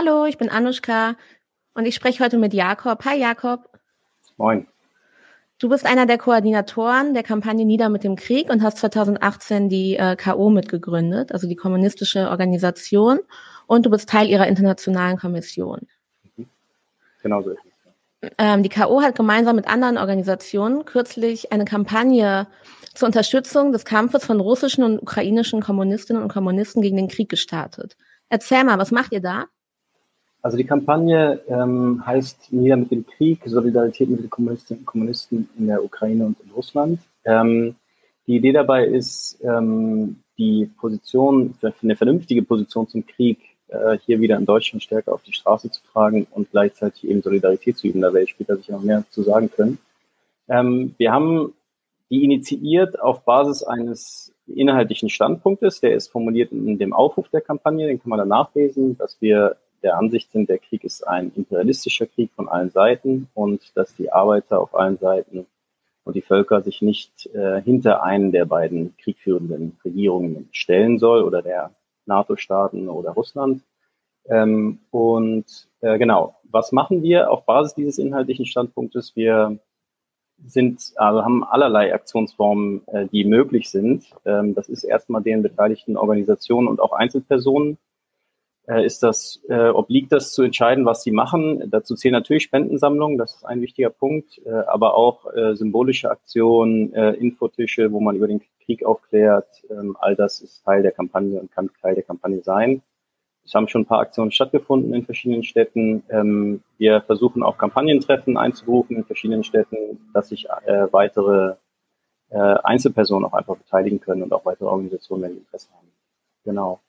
Hallo, ich bin Anushka und ich spreche heute mit Jakob. Hi Jakob. Moin. Du bist einer der Koordinatoren der Kampagne Nieder mit dem Krieg und hast 2018 die äh, KO mitgegründet, also die kommunistische Organisation, und du bist Teil ihrer internationalen Kommission. Mhm. Genau so ist es. Ähm, die KO hat gemeinsam mit anderen Organisationen kürzlich eine Kampagne zur Unterstützung des Kampfes von russischen und ukrainischen Kommunistinnen und Kommunisten gegen den Krieg gestartet. Erzähl mal, was macht ihr da? Also die Kampagne ähm, heißt Nieder mit dem Krieg, Solidarität mit den Kommunistinnen und Kommunisten in der Ukraine und in Russland. Ähm, die Idee dabei ist, ähm, die Position, eine vernünftige Position zum Krieg äh, hier wieder in Deutschland stärker auf die Straße zu tragen und gleichzeitig eben Solidarität zu üben. Da werde ich später sicher noch mehr zu sagen können. Ähm, wir haben die initiiert auf Basis eines inhaltlichen Standpunktes, der ist formuliert in dem Aufruf der Kampagne, den kann man dann nachlesen, dass wir der Ansicht sind, der Krieg ist ein imperialistischer Krieg von allen Seiten und dass die Arbeiter auf allen Seiten und die Völker sich nicht äh, hinter einen der beiden kriegführenden Regierungen stellen soll oder der NATO-Staaten oder Russland. Ähm, und äh, genau, was machen wir auf Basis dieses inhaltlichen Standpunktes? Wir sind, also haben allerlei Aktionsformen, äh, die möglich sind. Ähm, das ist erstmal den beteiligten Organisationen und auch Einzelpersonen ist das, äh, obliegt das zu entscheiden, was sie machen. Dazu zählen natürlich Spendensammlungen, das ist ein wichtiger Punkt, äh, aber auch äh, symbolische Aktionen, äh, Infotische, wo man über den Krieg aufklärt. Ähm, all das ist Teil der Kampagne und kann Teil der Kampagne sein. Es haben schon ein paar Aktionen stattgefunden in verschiedenen Städten. Ähm, wir versuchen auch Kampagnentreffen einzuberufen in verschiedenen Städten, dass sich äh, weitere äh, Einzelpersonen auch einfach beteiligen können und auch weitere Organisationen, wenn die Interesse haben. Genau.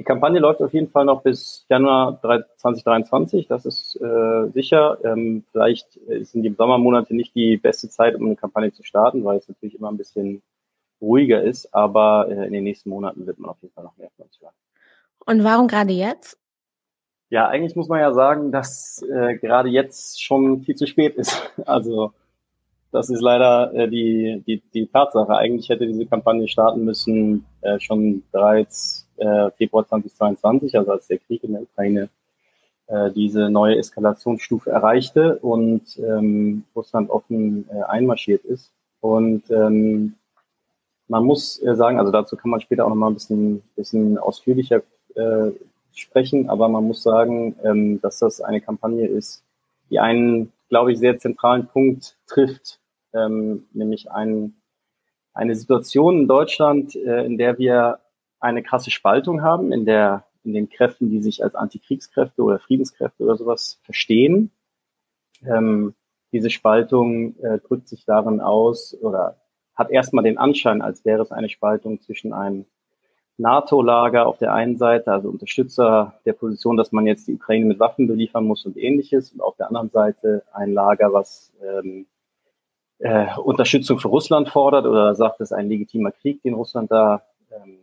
Die Kampagne läuft auf jeden Fall noch bis Januar 2023, das ist äh, sicher. Ähm, vielleicht sind die Sommermonate nicht die beste Zeit, um eine Kampagne zu starten, weil es natürlich immer ein bisschen ruhiger ist, aber äh, in den nächsten Monaten wird man auf jeden Fall noch mehr von uns hören. Und warum gerade jetzt? Ja, eigentlich muss man ja sagen, dass äh, gerade jetzt schon viel zu spät ist. Also das ist leider äh, die, die, die Tatsache. Eigentlich hätte diese Kampagne starten müssen äh, schon bereits äh, Februar 2022, also als der Krieg in der Ukraine äh, diese neue Eskalationsstufe erreichte und ähm, Russland offen äh, einmarschiert ist. Und ähm, man muss äh, sagen, also dazu kann man später auch noch mal ein bisschen, bisschen ausführlicher äh, sprechen, aber man muss sagen, ähm, dass das eine Kampagne ist, die einen, glaube ich, sehr zentralen Punkt trifft, ähm, nämlich ein, eine Situation in Deutschland, äh, in der wir eine krasse Spaltung haben, in der in den Kräften, die sich als Antikriegskräfte oder Friedenskräfte oder sowas verstehen. Ähm, diese Spaltung äh, drückt sich darin aus oder hat erstmal den Anschein, als wäre es eine Spaltung zwischen einem NATO-Lager auf der einen Seite, also Unterstützer der Position, dass man jetzt die Ukraine mit Waffen beliefern muss und ähnliches, und auf der anderen Seite ein Lager, was ähm, äh, Unterstützung für Russland fordert oder sagt, es ist ein legitimer Krieg, den Russland da ähm,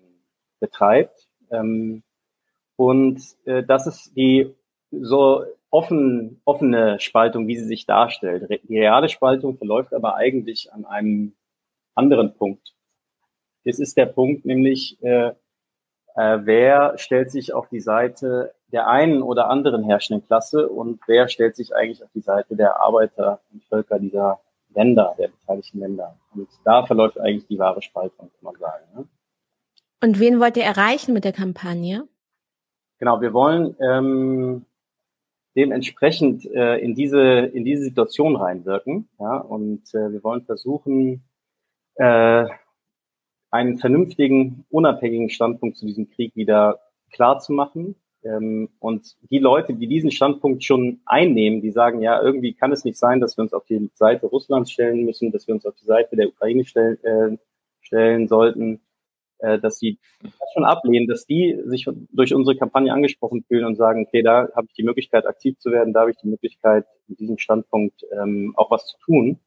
betreibt. Ähm, und äh, das ist die so offen, offene Spaltung, wie sie sich darstellt. Die reale Spaltung verläuft aber eigentlich an einem anderen Punkt. Das ist der Punkt, nämlich äh, äh, wer stellt sich auf die Seite der einen oder anderen herrschenden Klasse und wer stellt sich eigentlich auf die Seite der Arbeiter und Völker dieser Länder, der beteiligten Länder. Und da verläuft eigentlich die wahre Spaltung, kann man sagen. Ne? Und wen wollt ihr erreichen mit der Kampagne? Genau, wir wollen ähm, dementsprechend äh, in diese in diese Situation reinwirken, ja, und äh, wir wollen versuchen, äh, einen vernünftigen, unabhängigen Standpunkt zu diesem Krieg wieder klar zu machen. Ähm, und die Leute, die diesen Standpunkt schon einnehmen, die sagen, ja, irgendwie kann es nicht sein, dass wir uns auf die Seite Russlands stellen müssen, dass wir uns auf die Seite der Ukraine stellen, äh, stellen sollten, äh, dass sie das schon ablehnen, dass die sich durch unsere Kampagne angesprochen fühlen und sagen, okay, da habe ich die Möglichkeit, aktiv zu werden, da habe ich die Möglichkeit, mit diesem Standpunkt ähm, auch was zu tun.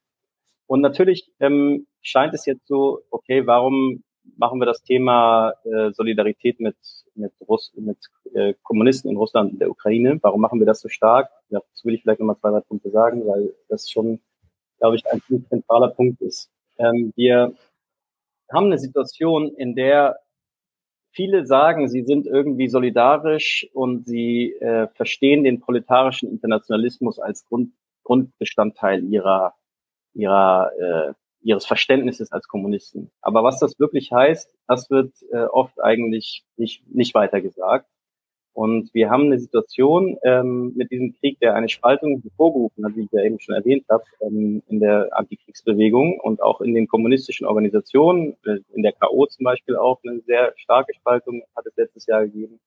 Und natürlich ähm, scheint es jetzt so, okay, warum machen wir das Thema äh, Solidarität mit mit, Russ mit äh, Kommunisten in Russland und der Ukraine? Warum machen wir das so stark? Ja, das will ich vielleicht nochmal zwei, drei Punkte sagen, weil das schon, glaube ich, ein zentraler Punkt ist. Ähm, wir haben eine Situation, in der viele sagen, sie sind irgendwie solidarisch und sie äh, verstehen den proletarischen Internationalismus als Grund, Grundbestandteil ihrer, ihrer, äh, ihres Verständnisses als Kommunisten. Aber was das wirklich heißt, das wird äh, oft eigentlich nicht, nicht weiter gesagt. Und wir haben eine Situation ähm, mit diesem Krieg, der eine Spaltung hervorgerufen hat, wie ich ja eben schon erwähnt habe, ähm, in der Antikriegsbewegung und auch in den kommunistischen Organisationen, äh, in der KO zum Beispiel auch eine sehr starke Spaltung hat es letztes Jahr gegeben.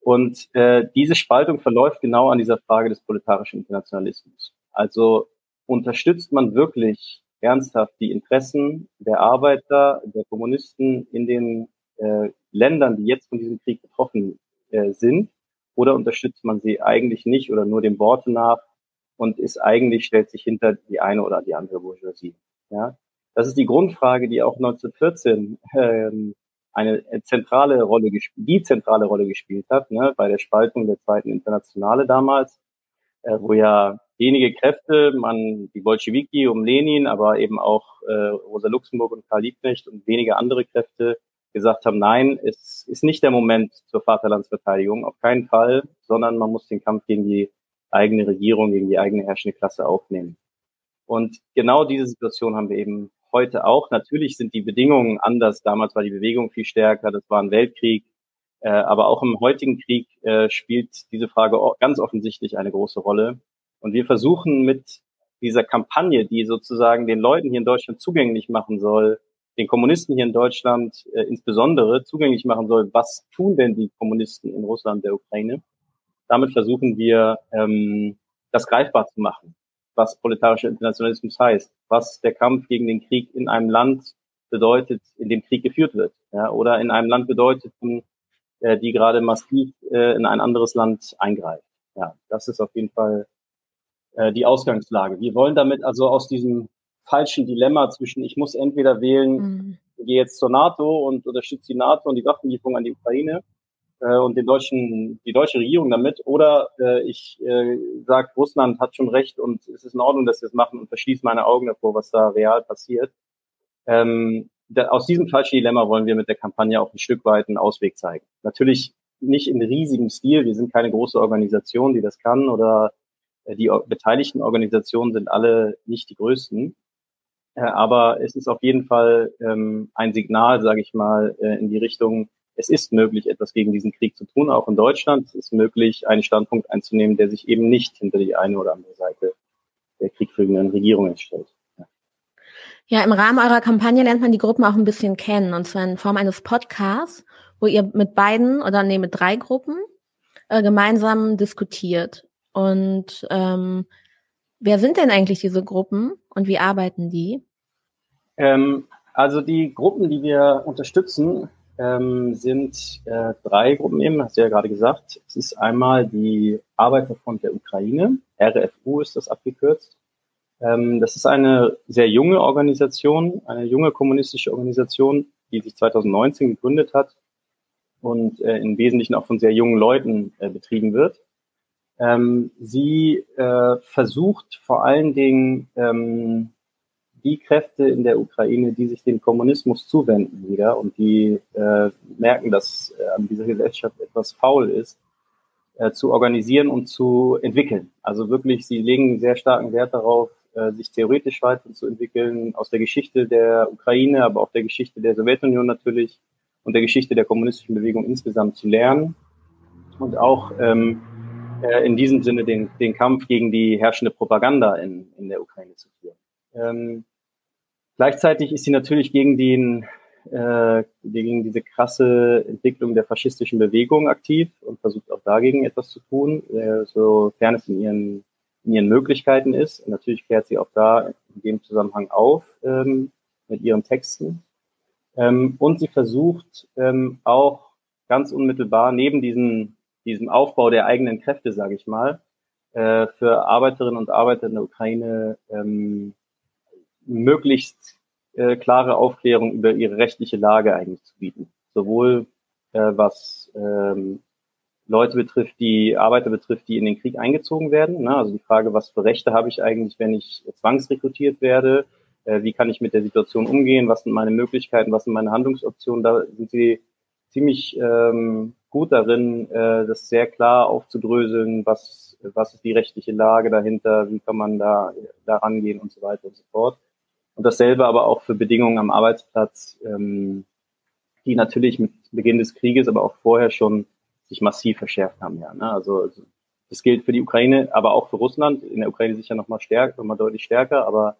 Und äh, diese Spaltung verläuft genau an dieser Frage des proletarischen Internationalismus. Also unterstützt man wirklich ernsthaft die Interessen der Arbeiter, der Kommunisten in den äh, Ländern, die jetzt von diesem Krieg betroffen äh, sind? Oder unterstützt man sie eigentlich nicht oder nur dem Worte nach und ist eigentlich, stellt sich hinter die eine oder die andere Bourgeoisie? Ja? Das ist die Grundfrage, die auch 1914 ähm, eine zentrale Rolle die zentrale Rolle gespielt hat, ne, bei der Spaltung der zweiten Internationale damals, äh, wo ja wenige Kräfte, man die Bolschewiki um Lenin, aber eben auch äh, Rosa Luxemburg und Karl Liebknecht und wenige andere Kräfte gesagt haben, nein, es ist nicht der Moment zur Vaterlandsverteidigung, auf keinen Fall, sondern man muss den Kampf gegen die eigene Regierung, gegen die eigene herrschende Klasse aufnehmen. Und genau diese Situation haben wir eben heute auch. Natürlich sind die Bedingungen anders. Damals war die Bewegung viel stärker, das war ein Weltkrieg. Äh, aber auch im heutigen Krieg äh, spielt diese Frage ganz offensichtlich eine große Rolle. Und wir versuchen mit dieser Kampagne, die sozusagen den Leuten hier in Deutschland zugänglich machen soll, den Kommunisten hier in Deutschland äh, insbesondere zugänglich machen soll, was tun denn die Kommunisten in Russland, der Ukraine. Damit versuchen wir, ähm, das greifbar zu machen, was proletarischer Internationalismus heißt, was der Kampf gegen den Krieg in einem Land bedeutet, in dem Krieg geführt wird, ja, oder in einem Land bedeutet, äh, die gerade massiv äh, in ein anderes Land eingreift. Ja, das ist auf jeden Fall äh, die Ausgangslage. Wir wollen damit also aus diesem falschen Dilemma zwischen, ich muss entweder wählen, mhm. gehe jetzt zur NATO und unterstütze die NATO und die Waffenlieferung an die Ukraine äh, und den deutschen, die deutsche Regierung damit, oder äh, ich äh, sage, Russland hat schon recht und es ist in Ordnung, dass sie es machen und verschließe meine Augen davor, was da real passiert. Ähm, da, aus diesem falschen Dilemma wollen wir mit der Kampagne auch ein Stück weit einen Ausweg zeigen. Natürlich nicht in riesigem Stil, wir sind keine große Organisation, die das kann, oder äh, die beteiligten Organisationen sind alle nicht die größten. Äh, aber es ist auf jeden Fall ähm, ein Signal, sage ich mal, äh, in die Richtung, es ist möglich, etwas gegen diesen Krieg zu tun, auch in Deutschland. Es ist möglich, einen Standpunkt einzunehmen, der sich eben nicht hinter die eine oder andere Seite der kriegführenden Regierungen stellt. Ja, im Rahmen eurer Kampagne lernt man die Gruppen auch ein bisschen kennen, und zwar in Form eines Podcasts, wo ihr mit beiden oder nee, mit drei Gruppen äh, gemeinsam diskutiert. Und ähm, Wer sind denn eigentlich diese Gruppen und wie arbeiten die? Ähm, also die Gruppen, die wir unterstützen, ähm, sind äh, drei Gruppen eben, hast du ja gerade gesagt. Es ist einmal die Arbeiterfront der Ukraine, RFU ist das abgekürzt. Ähm, das ist eine sehr junge Organisation, eine junge kommunistische Organisation, die sich 2019 gegründet hat und äh, im Wesentlichen auch von sehr jungen Leuten äh, betrieben wird. Ähm, sie äh, versucht vor allen Dingen ähm, die Kräfte in der Ukraine, die sich dem Kommunismus zuwenden wieder und die äh, merken, dass äh, an dieser Gesellschaft etwas faul ist, äh, zu organisieren und zu entwickeln. Also wirklich, sie legen sehr starken Wert darauf, äh, sich theoretisch weiterzuentwickeln, aus der Geschichte der Ukraine, aber auch der Geschichte der Sowjetunion natürlich und der Geschichte der kommunistischen Bewegung insgesamt zu lernen und auch ähm, äh, in diesem Sinne den, den Kampf gegen die herrschende Propaganda in, in der Ukraine zu führen. Ähm, gleichzeitig ist sie natürlich gegen den äh, gegen diese krasse Entwicklung der faschistischen Bewegung aktiv und versucht auch dagegen etwas zu tun, äh, sofern es in ihren, in ihren Möglichkeiten ist. Und natürlich kehrt sie auch da in dem Zusammenhang auf ähm, mit ihren Texten. Ähm, und sie versucht ähm, auch ganz unmittelbar neben diesen diesem Aufbau der eigenen Kräfte, sage ich mal, äh, für Arbeiterinnen und Arbeiter in der Ukraine ähm, möglichst äh, klare Aufklärung über ihre rechtliche Lage eigentlich zu bieten. Sowohl äh, was ähm, Leute betrifft, die Arbeiter betrifft, die in den Krieg eingezogen werden. Ne? Also die Frage, was für Rechte habe ich eigentlich, wenn ich zwangsrekrutiert werde? Äh, wie kann ich mit der Situation umgehen? Was sind meine Möglichkeiten? Was sind meine Handlungsoptionen? Da sind sie ziemlich ähm, gut darin, äh, das sehr klar aufzudröseln, was, was ist die rechtliche Lage dahinter, wie kann man da, da rangehen und so weiter und so fort. Und dasselbe aber auch für Bedingungen am Arbeitsplatz, ähm, die natürlich mit Beginn des Krieges, aber auch vorher schon sich massiv verschärft haben. Ja, ne? Also das gilt für die Ukraine, aber auch für Russland. In der Ukraine sicher noch mal stärker, noch mal deutlich stärker, aber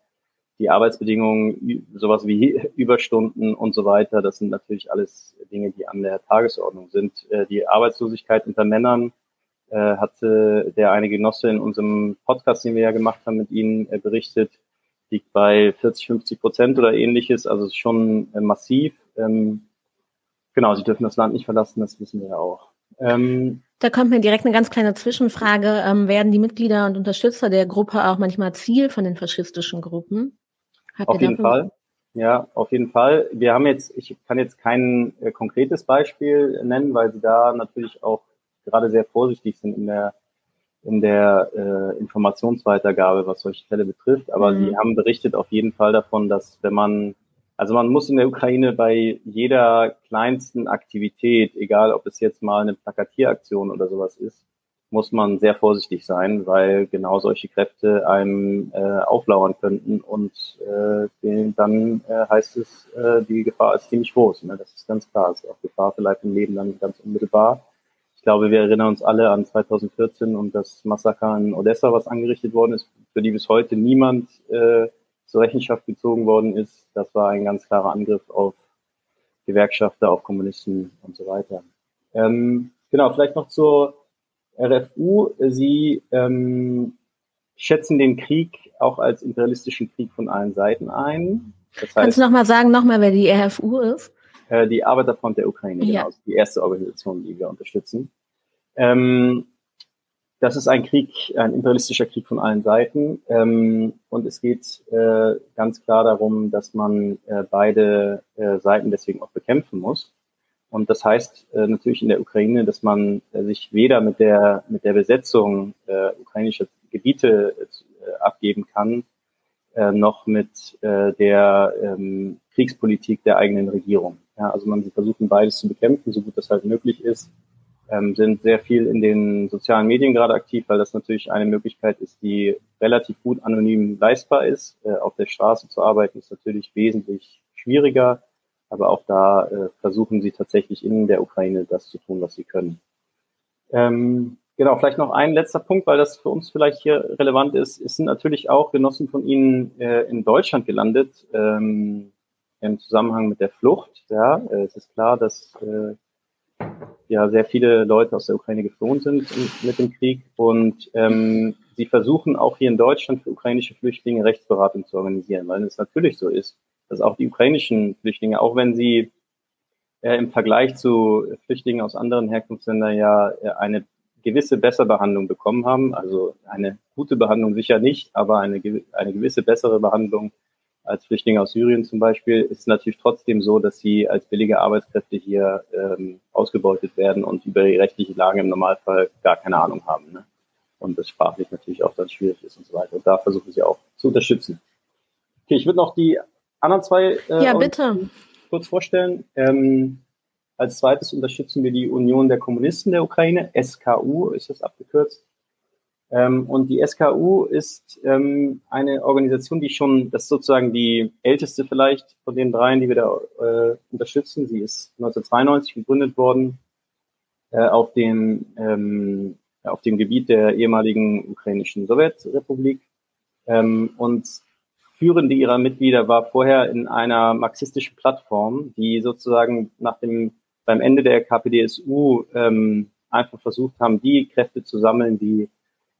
die Arbeitsbedingungen, sowas wie Überstunden und so weiter, das sind natürlich alles Dinge, die an der Tagesordnung sind. Äh, die Arbeitslosigkeit unter Männern äh, hatte der eine Genosse in unserem Podcast, den wir ja gemacht haben, mit Ihnen äh, berichtet, liegt bei 40, 50 Prozent oder ähnliches, also schon massiv. Ähm, genau, sie dürfen das Land nicht verlassen, das wissen wir ja auch. Ähm, da kommt mir direkt eine ganz kleine Zwischenfrage. Ähm, werden die Mitglieder und Unterstützer der Gruppe auch manchmal Ziel von den faschistischen Gruppen? Habt auf jeden Fall. Ja, auf jeden Fall. Wir haben jetzt, ich kann jetzt kein äh, konkretes Beispiel nennen, weil sie da natürlich auch gerade sehr vorsichtig sind in der in der äh, Informationsweitergabe, was solche Fälle betrifft. Aber mhm. sie haben berichtet auf jeden Fall davon, dass wenn man also man muss in der Ukraine bei jeder kleinsten Aktivität, egal ob es jetzt mal eine Plakatieraktion oder sowas ist, muss man sehr vorsichtig sein, weil genau solche Kräfte einem äh, auflauern könnten und äh, dann äh, heißt es, äh, die Gefahr ist ziemlich groß. Ne? Das ist ganz klar. Es ist auch Gefahr Leib und Leben dann ganz unmittelbar. Ich glaube, wir erinnern uns alle an 2014 und das Massaker in Odessa, was angerichtet worden ist, für die bis heute niemand äh, zur Rechenschaft gezogen worden ist. Das war ein ganz klarer Angriff auf Gewerkschafter, auf Kommunisten und so weiter. Ähm, genau, vielleicht noch zur RFU. Sie ähm, schätzen den Krieg auch als imperialistischen Krieg von allen Seiten ein. Das heißt, Kannst du nochmal sagen, nochmal, wer die RFU ist? Äh, die Arbeiterfront der Ukraine, ja. genau, die erste Organisation, die wir unterstützen. Ähm, das ist ein Krieg, ein imperialistischer Krieg von allen Seiten. Ähm, und es geht äh, ganz klar darum, dass man äh, beide äh, Seiten deswegen auch bekämpfen muss. Und das heißt äh, natürlich in der Ukraine, dass man äh, sich weder mit der, mit der Besetzung äh, ukrainischer Gebiete äh, abgeben kann, äh, noch mit äh, der ähm, Kriegspolitik der eigenen Regierung. Ja, also man sie versuchen beides zu bekämpfen, so gut das halt möglich ist ähm, sind sehr viel in den sozialen Medien gerade aktiv, weil das natürlich eine Möglichkeit ist, die relativ gut anonym leistbar ist. Äh, auf der Straße zu arbeiten ist natürlich wesentlich schwieriger, aber auch da äh, versuchen sie tatsächlich in der Ukraine das zu tun, was sie können. Ähm, genau, vielleicht noch ein letzter Punkt, weil das für uns vielleicht hier relevant ist. Es sind natürlich auch Genossen von Ihnen äh, in Deutschland gelandet ähm, im Zusammenhang mit der Flucht. Ja, äh, es ist klar, dass äh, ja sehr viele Leute aus der Ukraine geflohen sind mit dem Krieg und ähm, sie versuchen auch hier in Deutschland für ukrainische Flüchtlinge Rechtsberatung zu organisieren, weil es natürlich so ist, dass auch die ukrainischen Flüchtlinge, auch wenn sie äh, im Vergleich zu Flüchtlingen aus anderen Herkunftsländern ja äh, eine gewisse bessere Behandlung bekommen haben, also eine gute Behandlung sicher nicht, aber eine, eine gewisse bessere Behandlung als Flüchtlinge aus Syrien zum Beispiel, ist es natürlich trotzdem so, dass sie als billige Arbeitskräfte hier ähm, ausgebeutet werden und über die rechtliche Lage im Normalfall gar keine Ahnung haben. Ne? Und das sprachlich natürlich auch dann schwierig ist und so weiter. Und da versuchen sie auch zu unterstützen. Okay, ich würde noch die anderen zwei äh, ja, bitte. kurz vorstellen. Ähm, als zweites unterstützen wir die Union der Kommunisten der Ukraine, SKU ist das abgekürzt. Ähm, und die SKU ist ähm, eine Organisation, die schon, das ist sozusagen die älteste vielleicht von den dreien, die wir da äh, unterstützen. Sie ist 1992 gegründet worden äh, auf dem ähm, auf dem Gebiet der ehemaligen ukrainischen Sowjetrepublik. Ähm, und führende ihrer Mitglieder war vorher in einer marxistischen Plattform, die sozusagen nach dem beim Ende der KPDSU ähm, einfach versucht haben, die Kräfte zu sammeln, die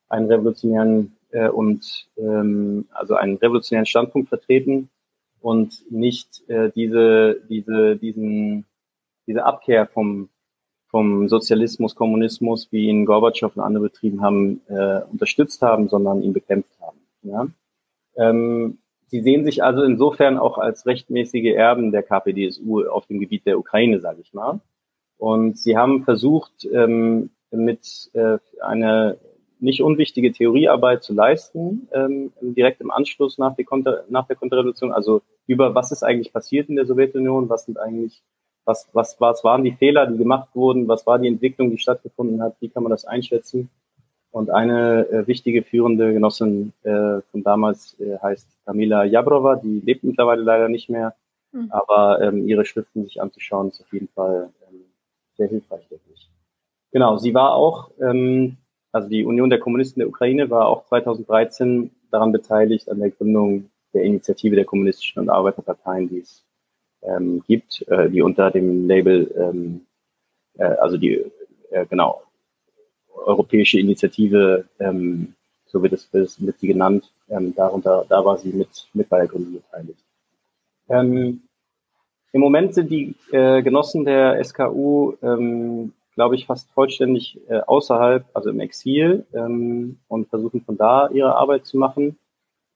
einen revolutionären äh, und ähm, also einen revolutionären Standpunkt vertreten und nicht äh, diese diese diesen diese Abkehr vom vom Sozialismus, Kommunismus, wie ihn Gorbatschow und andere betrieben haben, äh, unterstützt haben, sondern ihn bekämpft haben. Ja? Ähm, sie sehen sich also insofern auch als rechtmäßige Erben der KPDSU auf dem Gebiet der Ukraine, sage ich mal. Und sie haben versucht, ähm, mit äh, einer nicht unwichtige Theoriearbeit zu leisten, ähm, direkt im Anschluss nach, der Konter, nach der Konterrevolution. Also über was ist eigentlich passiert in der Sowjetunion, was sind eigentlich was, was, was waren die Fehler, die gemacht wurden, was war die Entwicklung, die stattgefunden hat, wie kann man das einschätzen. Und eine äh, wichtige führende Genossin äh, von damals äh, heißt Kamila Jabrova, die lebt mittlerweile leider nicht mehr, mhm. aber ähm, ihre Schriften sich anzuschauen ist auf jeden Fall ähm, sehr hilfreich, denke ich. Genau, sie war auch, ähm, also die Union der Kommunisten der Ukraine war auch 2013 daran beteiligt an der Gründung der Initiative der kommunistischen und Arbeiterparteien, die es ähm, gibt, äh, die unter dem Label, ähm, äh, also die, äh, genau, europäische Initiative, ähm, so wird es, wird sie genannt, ähm, darunter, da war sie mit, mit bei der Gründung beteiligt. Ähm, Im Moment sind die äh, Genossen der SKU, ähm, glaube ich, fast vollständig äh, außerhalb, also im Exil ähm, und versuchen von da ihre Arbeit zu machen.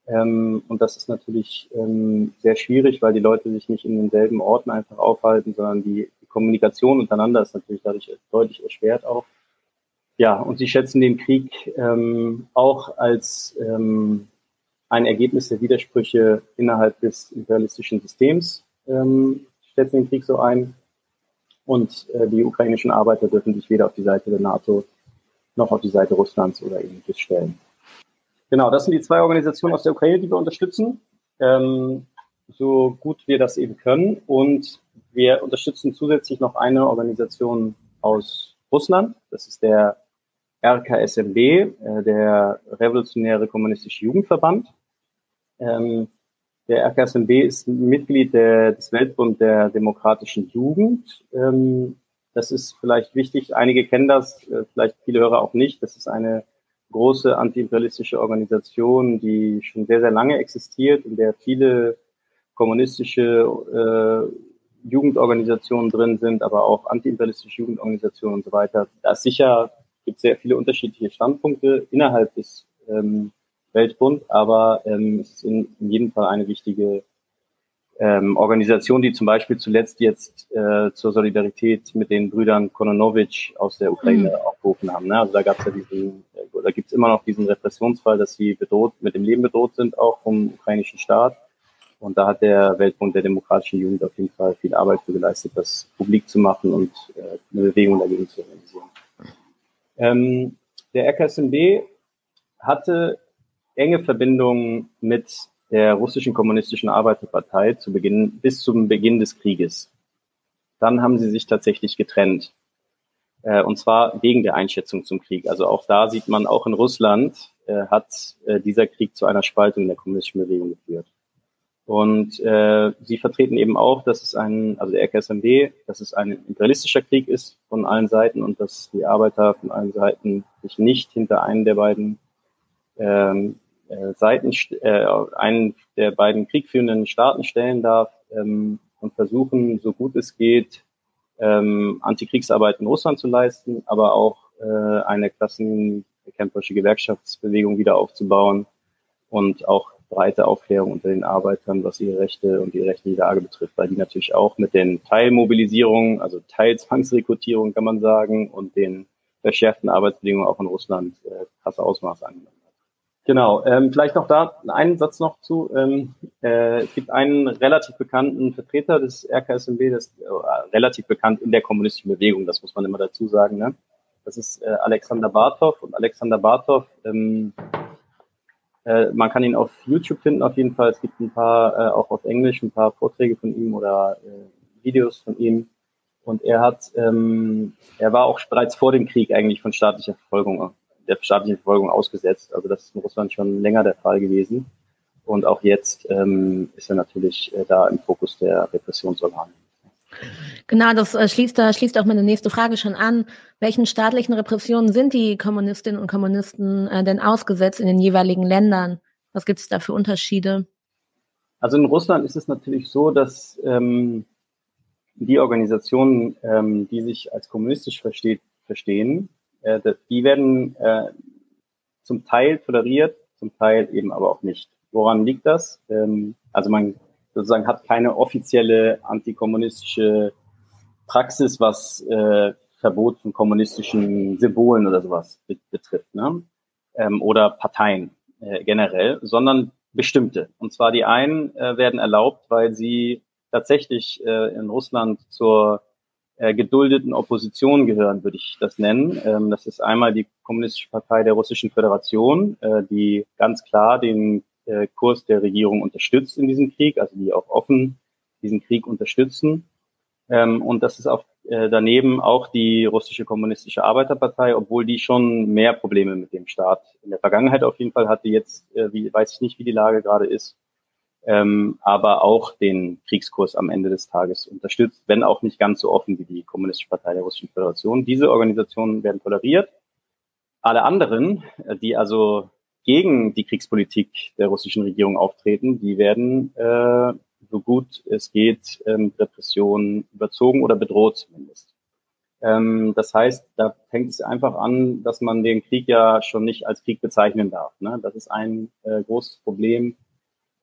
Ähm, und das ist natürlich ähm, sehr schwierig, weil die Leute sich nicht in denselben Orten einfach aufhalten, sondern die, die Kommunikation untereinander ist natürlich dadurch deutlich erschwert auch. Ja, und sie schätzen den Krieg ähm, auch als ähm, ein Ergebnis der Widersprüche innerhalb des imperialistischen Systems, ähm, schätzen den Krieg so ein. Und äh, die ukrainischen Arbeiter dürfen sich weder auf die Seite der NATO noch auf die Seite Russlands oder ähnliches stellen. Genau, das sind die zwei Organisationen aus der Ukraine, die wir unterstützen, ähm, so gut wir das eben können. Und wir unterstützen zusätzlich noch eine Organisation aus Russland. Das ist der RKSMB, äh, der Revolutionäre Kommunistische Jugendverband. Ähm, der RKSMB ist Mitglied der, des Weltbund der demokratischen Jugend. Ähm, das ist vielleicht wichtig. Einige kennen das, äh, vielleicht viele Hörer auch nicht. Das ist eine große antiimperialistische Organisation, die schon sehr, sehr lange existiert, in der viele kommunistische äh, Jugendorganisationen drin sind, aber auch antiimperialistische Jugendorganisationen und so weiter. Da ist sicher gibt sehr viele unterschiedliche Standpunkte innerhalb des ähm, Weltbund, aber ähm, es ist in, in jedem Fall eine wichtige ähm, Organisation, die zum Beispiel zuletzt jetzt äh, zur Solidarität mit den Brüdern Kononovic aus der Ukraine mhm. aufgerufen haben. Ne? Also da gab es ja diesen, äh, da gibt es immer noch diesen Repressionsfall, dass sie bedroht, mit dem Leben bedroht sind, auch vom ukrainischen Staat. Und da hat der Weltbund der demokratischen Jugend auf jeden Fall viel Arbeit für geleistet, das publik zu machen und äh, eine Bewegung dagegen zu organisieren. Ähm, der RKSMB hatte enge Verbindungen mit der russischen kommunistischen Arbeiterpartei zu Beginn, bis zum Beginn des Krieges. Dann haben sie sich tatsächlich getrennt. Äh, und zwar wegen der Einschätzung zum Krieg. Also auch da sieht man, auch in Russland äh, hat äh, dieser Krieg zu einer Spaltung der kommunistischen Bewegung geführt. Und äh, sie vertreten eben auch, dass es ein, also der RKSMB, dass es ein imperialistischer Krieg ist von allen Seiten und dass die Arbeiter von allen Seiten sich nicht hinter einen der beiden ähm, äh, Seiten, äh, einen der beiden kriegführenden Staaten stellen darf ähm, und versuchen, so gut es geht, ähm, Antikriegsarbeit in Russland zu leisten, aber auch äh, eine klassenkämpferische Gewerkschaftsbewegung wieder aufzubauen und auch breite Aufklärung unter den Arbeitern, was ihre Rechte und die rechtliche Lage betrifft, weil die natürlich auch mit den Teilmobilisierungen, also Teilzwangsrekrutierung kann man sagen, und den verschärften Arbeitsbedingungen auch in Russland äh, krasse Ausmaße angenommen hat. Genau, ähm, vielleicht noch da einen Satz noch zu. Ähm, äh, es gibt einen relativ bekannten Vertreter des RKSMB, das äh, relativ bekannt in der kommunistischen Bewegung, das muss man immer dazu sagen. Ne? Das ist äh, Alexander Bartov und Alexander Bartov ähm, äh, man kann ihn auf YouTube finden auf jeden Fall. Es gibt ein paar, äh, auch auf Englisch, ein paar Vorträge von ihm oder äh, Videos von ihm. Und er hat, ähm, er war auch bereits vor dem Krieg eigentlich von staatlicher Verfolgung, der staatlichen Verfolgung ausgesetzt. Also das ist in Russland schon länger der Fall gewesen. Und auch jetzt ähm, ist er natürlich äh, da im Fokus der Repressionsorgane. Genau, das äh, schließt, da schließt auch meine nächste Frage schon an. Welchen staatlichen Repressionen sind die Kommunistinnen und Kommunisten äh, denn ausgesetzt in den jeweiligen Ländern? Was gibt es da für Unterschiede? Also in Russland ist es natürlich so, dass ähm, die Organisationen, ähm, die sich als kommunistisch versteht, verstehen, äh, die werden äh, zum Teil toleriert, zum Teil eben aber auch nicht. Woran liegt das? Ähm, also man sozusagen hat keine offizielle antikommunistische Praxis, was äh, Verbot von kommunistischen Symbolen oder sowas betrifft, ne? Ähm, oder Parteien äh, generell, sondern bestimmte. Und zwar die einen äh, werden erlaubt, weil sie tatsächlich äh, in Russland zur äh, geduldeten Opposition gehören, würde ich das nennen. Ähm, das ist einmal die Kommunistische Partei der Russischen Föderation, äh, die ganz klar den äh, Kurs der Regierung unterstützt in diesem Krieg, also die auch offen diesen Krieg unterstützen. Ähm, und das ist auch äh, daneben auch die russische kommunistische Arbeiterpartei, obwohl die schon mehr Probleme mit dem Staat in der Vergangenheit auf jeden Fall hatte. Jetzt äh, wie, weiß ich nicht, wie die Lage gerade ist, ähm, aber auch den Kriegskurs am Ende des Tages unterstützt, wenn auch nicht ganz so offen wie die Kommunistische Partei der Russischen Föderation. Diese Organisationen werden toleriert. Alle anderen, äh, die also gegen die Kriegspolitik der russischen Regierung auftreten, die werden äh, so gut es geht ähm, Repressionen überzogen oder bedroht zumindest. Ähm, das heißt, da fängt es einfach an, dass man den Krieg ja schon nicht als Krieg bezeichnen darf. Ne? Das ist ein äh, großes Problem.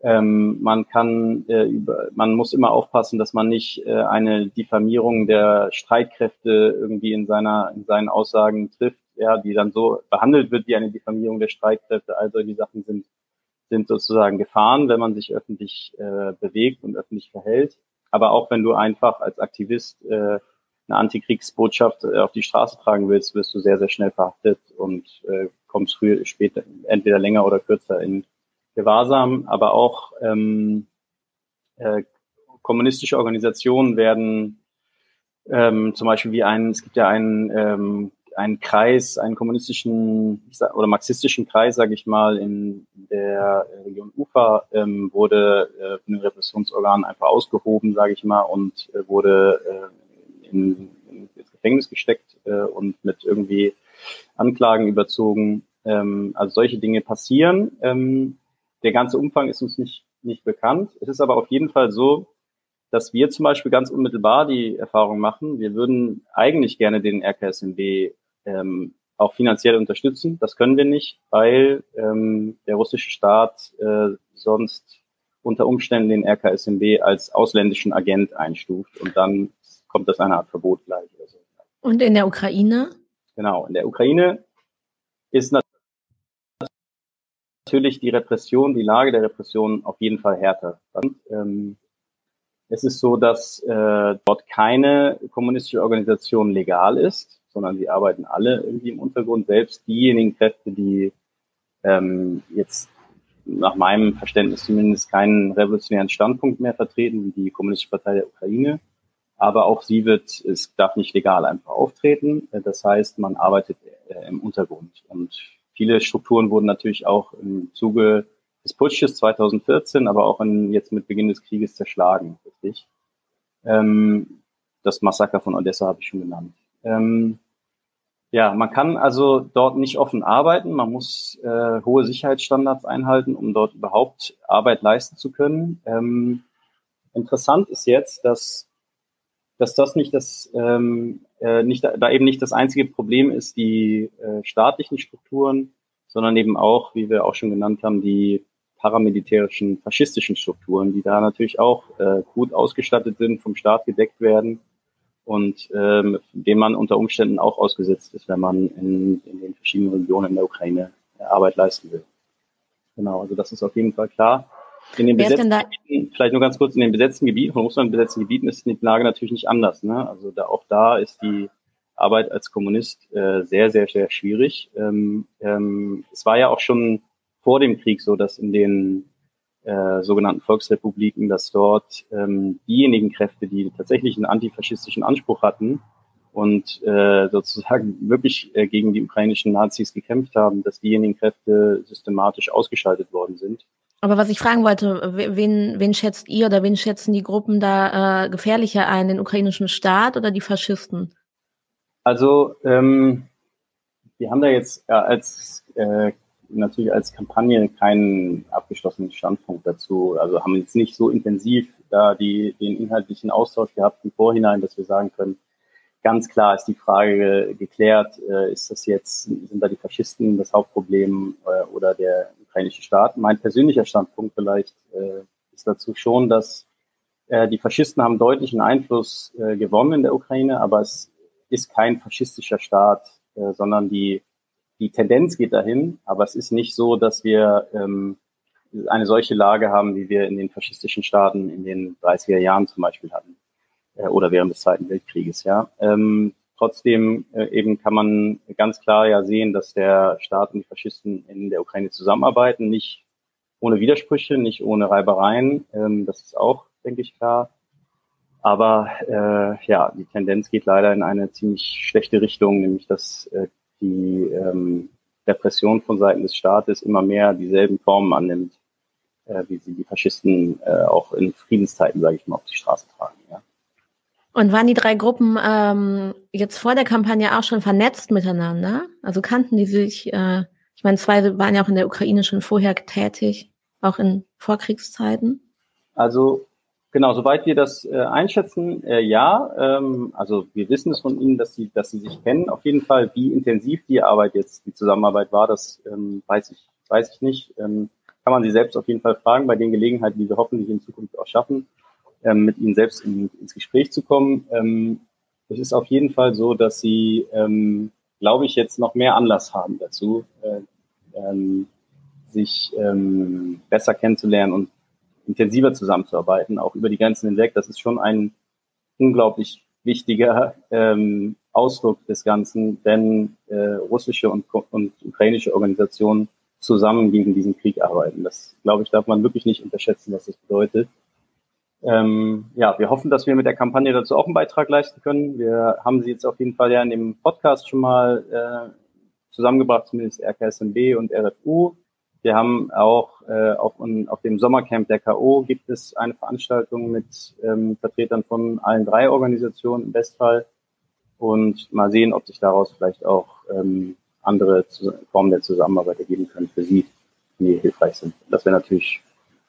Ähm, man kann, äh, über, man muss immer aufpassen, dass man nicht äh, eine Diffamierung der Streitkräfte irgendwie in seiner, in seinen Aussagen trifft, ja, die dann so behandelt wird wie eine Diffamierung der Streitkräfte. All solche Sachen sind sind sozusagen Gefahren, wenn man sich öffentlich äh, bewegt und öffentlich verhält. Aber auch wenn du einfach als Aktivist äh, eine Antikriegsbotschaft äh, auf die Straße tragen willst, wirst du sehr, sehr schnell verhaftet und äh, kommst früher, später, entweder länger oder kürzer in Gewahrsam. Aber auch ähm, äh, kommunistische Organisationen werden ähm, zum Beispiel wie ein, es gibt ja einen ähm, einen Kreis, einen kommunistischen oder marxistischen Kreis, sage ich mal, in der Region Ufa ähm, wurde äh, von den Repressionsorganen einfach ausgehoben, sage ich mal, und äh, wurde äh, in, in, ins Gefängnis gesteckt äh, und mit irgendwie Anklagen überzogen. Ähm, also solche Dinge passieren. Ähm, der ganze Umfang ist uns nicht, nicht bekannt. Es ist aber auf jeden Fall so, dass wir zum Beispiel ganz unmittelbar die Erfahrung machen, wir würden eigentlich gerne den RKSMB ähm, auch finanziell unterstützen. Das können wir nicht, weil ähm, der russische Staat äh, sonst unter Umständen den RKSMB als ausländischen Agent einstuft und dann kommt das eine Art Verbot gleich. Oder so. Und in der Ukraine? Genau, in der Ukraine ist natürlich die Repression, die Lage der Repression auf jeden Fall härter. Und, ähm, es ist so, dass äh, dort keine kommunistische Organisation legal ist sondern sie arbeiten alle irgendwie im Untergrund. Selbst diejenigen Kräfte, die ähm, jetzt nach meinem Verständnis zumindest keinen revolutionären Standpunkt mehr vertreten, wie die Kommunistische Partei der Ukraine. Aber auch sie wird, es darf nicht legal einfach auftreten. Das heißt, man arbeitet äh, im Untergrund. Und viele Strukturen wurden natürlich auch im Zuge des Putsches 2014, aber auch in, jetzt mit Beginn des Krieges zerschlagen, richtig. Ähm, das Massaker von Odessa habe ich schon genannt. Ja, man kann also dort nicht offen arbeiten. Man muss äh, hohe Sicherheitsstandards einhalten, um dort überhaupt Arbeit leisten zu können. Ähm, interessant ist jetzt, dass, dass das nicht das ähm, äh, nicht da eben nicht das einzige Problem ist, die äh, staatlichen Strukturen, sondern eben auch, wie wir auch schon genannt haben, die paramilitärischen faschistischen Strukturen, die da natürlich auch äh, gut ausgestattet sind, vom Staat gedeckt werden und ähm, dem man unter Umständen auch ausgesetzt ist, wenn man in, in den verschiedenen Regionen in der Ukraine Arbeit leisten will. Genau, also das ist auf jeden Fall klar. In den besetzten Gebieten, vielleicht nur ganz kurz, in den besetzten Gebieten, von Russland besetzten Gebieten ist die Lage natürlich nicht anders. Ne? Also da, auch da ist die Arbeit als Kommunist äh, sehr, sehr, sehr schwierig. Ähm, ähm, es war ja auch schon vor dem Krieg so, dass in den äh, sogenannten Volksrepubliken, dass dort ähm, diejenigen Kräfte, die tatsächlich einen antifaschistischen Anspruch hatten und äh, sozusagen wirklich äh, gegen die ukrainischen Nazis gekämpft haben, dass diejenigen Kräfte systematisch ausgeschaltet worden sind. Aber was ich fragen wollte, wen, wen schätzt ihr oder wen schätzen die Gruppen da äh, gefährlicher ein, den ukrainischen Staat oder die Faschisten? Also ähm, wir haben da jetzt äh, als äh, natürlich als Kampagne keinen abgeschlossenen Standpunkt dazu. Also haben jetzt nicht so intensiv da die, den inhaltlichen Austausch gehabt im Vorhinein, dass wir sagen können, ganz klar ist die Frage geklärt, äh, ist das jetzt, sind da die Faschisten das Hauptproblem äh, oder der ukrainische Staat? Mein persönlicher Standpunkt vielleicht äh, ist dazu schon, dass äh, die Faschisten haben deutlichen Einfluss äh, gewonnen in der Ukraine, aber es ist kein faschistischer Staat, äh, sondern die die Tendenz geht dahin, aber es ist nicht so, dass wir ähm, eine solche Lage haben, wie wir in den faschistischen Staaten in den 30er Jahren zum Beispiel hatten äh, oder während des Zweiten Weltkrieges. Ja, ähm, trotzdem äh, eben kann man ganz klar ja sehen, dass der Staat und die Faschisten in der Ukraine zusammenarbeiten, nicht ohne Widersprüche, nicht ohne Reibereien. Ähm, das ist auch, denke ich, klar. Aber äh, ja, die Tendenz geht leider in eine ziemlich schlechte Richtung, nämlich dass äh, die ähm, Repression von Seiten des Staates immer mehr dieselben Formen annimmt, äh, wie sie die Faschisten äh, auch in Friedenszeiten, sage ich mal, auf die Straße tragen. Ja. Und waren die drei Gruppen ähm, jetzt vor der Kampagne auch schon vernetzt miteinander? Also kannten die sich? Äh, ich meine, zwei waren ja auch in der Ukraine schon vorher tätig, auch in Vorkriegszeiten. Also Genau, soweit wir das äh, einschätzen, äh, ja. Ähm, also wir wissen es von Ihnen, dass Sie, dass Sie sich kennen. Auf jeden Fall, wie intensiv die Arbeit jetzt, die Zusammenarbeit war, das ähm, weiß ich, weiß ich nicht. Ähm, kann man Sie selbst auf jeden Fall fragen bei den Gelegenheiten, die wir hoffentlich in Zukunft auch schaffen, ähm, mit Ihnen selbst in, ins Gespräch zu kommen. Ähm, es ist auf jeden Fall so, dass Sie, ähm, glaube ich, jetzt noch mehr Anlass haben dazu, äh, ähm, sich ähm, besser kennenzulernen und intensiver zusammenzuarbeiten, auch über die Grenzen hinweg. Das ist schon ein unglaublich wichtiger ähm, Ausdruck des Ganzen, wenn äh, russische und, und ukrainische Organisationen zusammen gegen diesen Krieg arbeiten. Das, glaube ich, darf man wirklich nicht unterschätzen, was das bedeutet. Ähm, ja, wir hoffen, dass wir mit der Kampagne dazu auch einen Beitrag leisten können. Wir haben sie jetzt auf jeden Fall ja in dem Podcast schon mal äh, zusammengebracht, zumindest RKSMB und RFU. Wir haben auch äh, auf, auf dem Sommercamp der K.O. gibt es eine Veranstaltung mit ähm, Vertretern von allen drei Organisationen im Westfall und mal sehen, ob sich daraus vielleicht auch ähm, andere Formen der Zusammenarbeit ergeben können für Sie, die hilfreich sind. Das wäre natürlich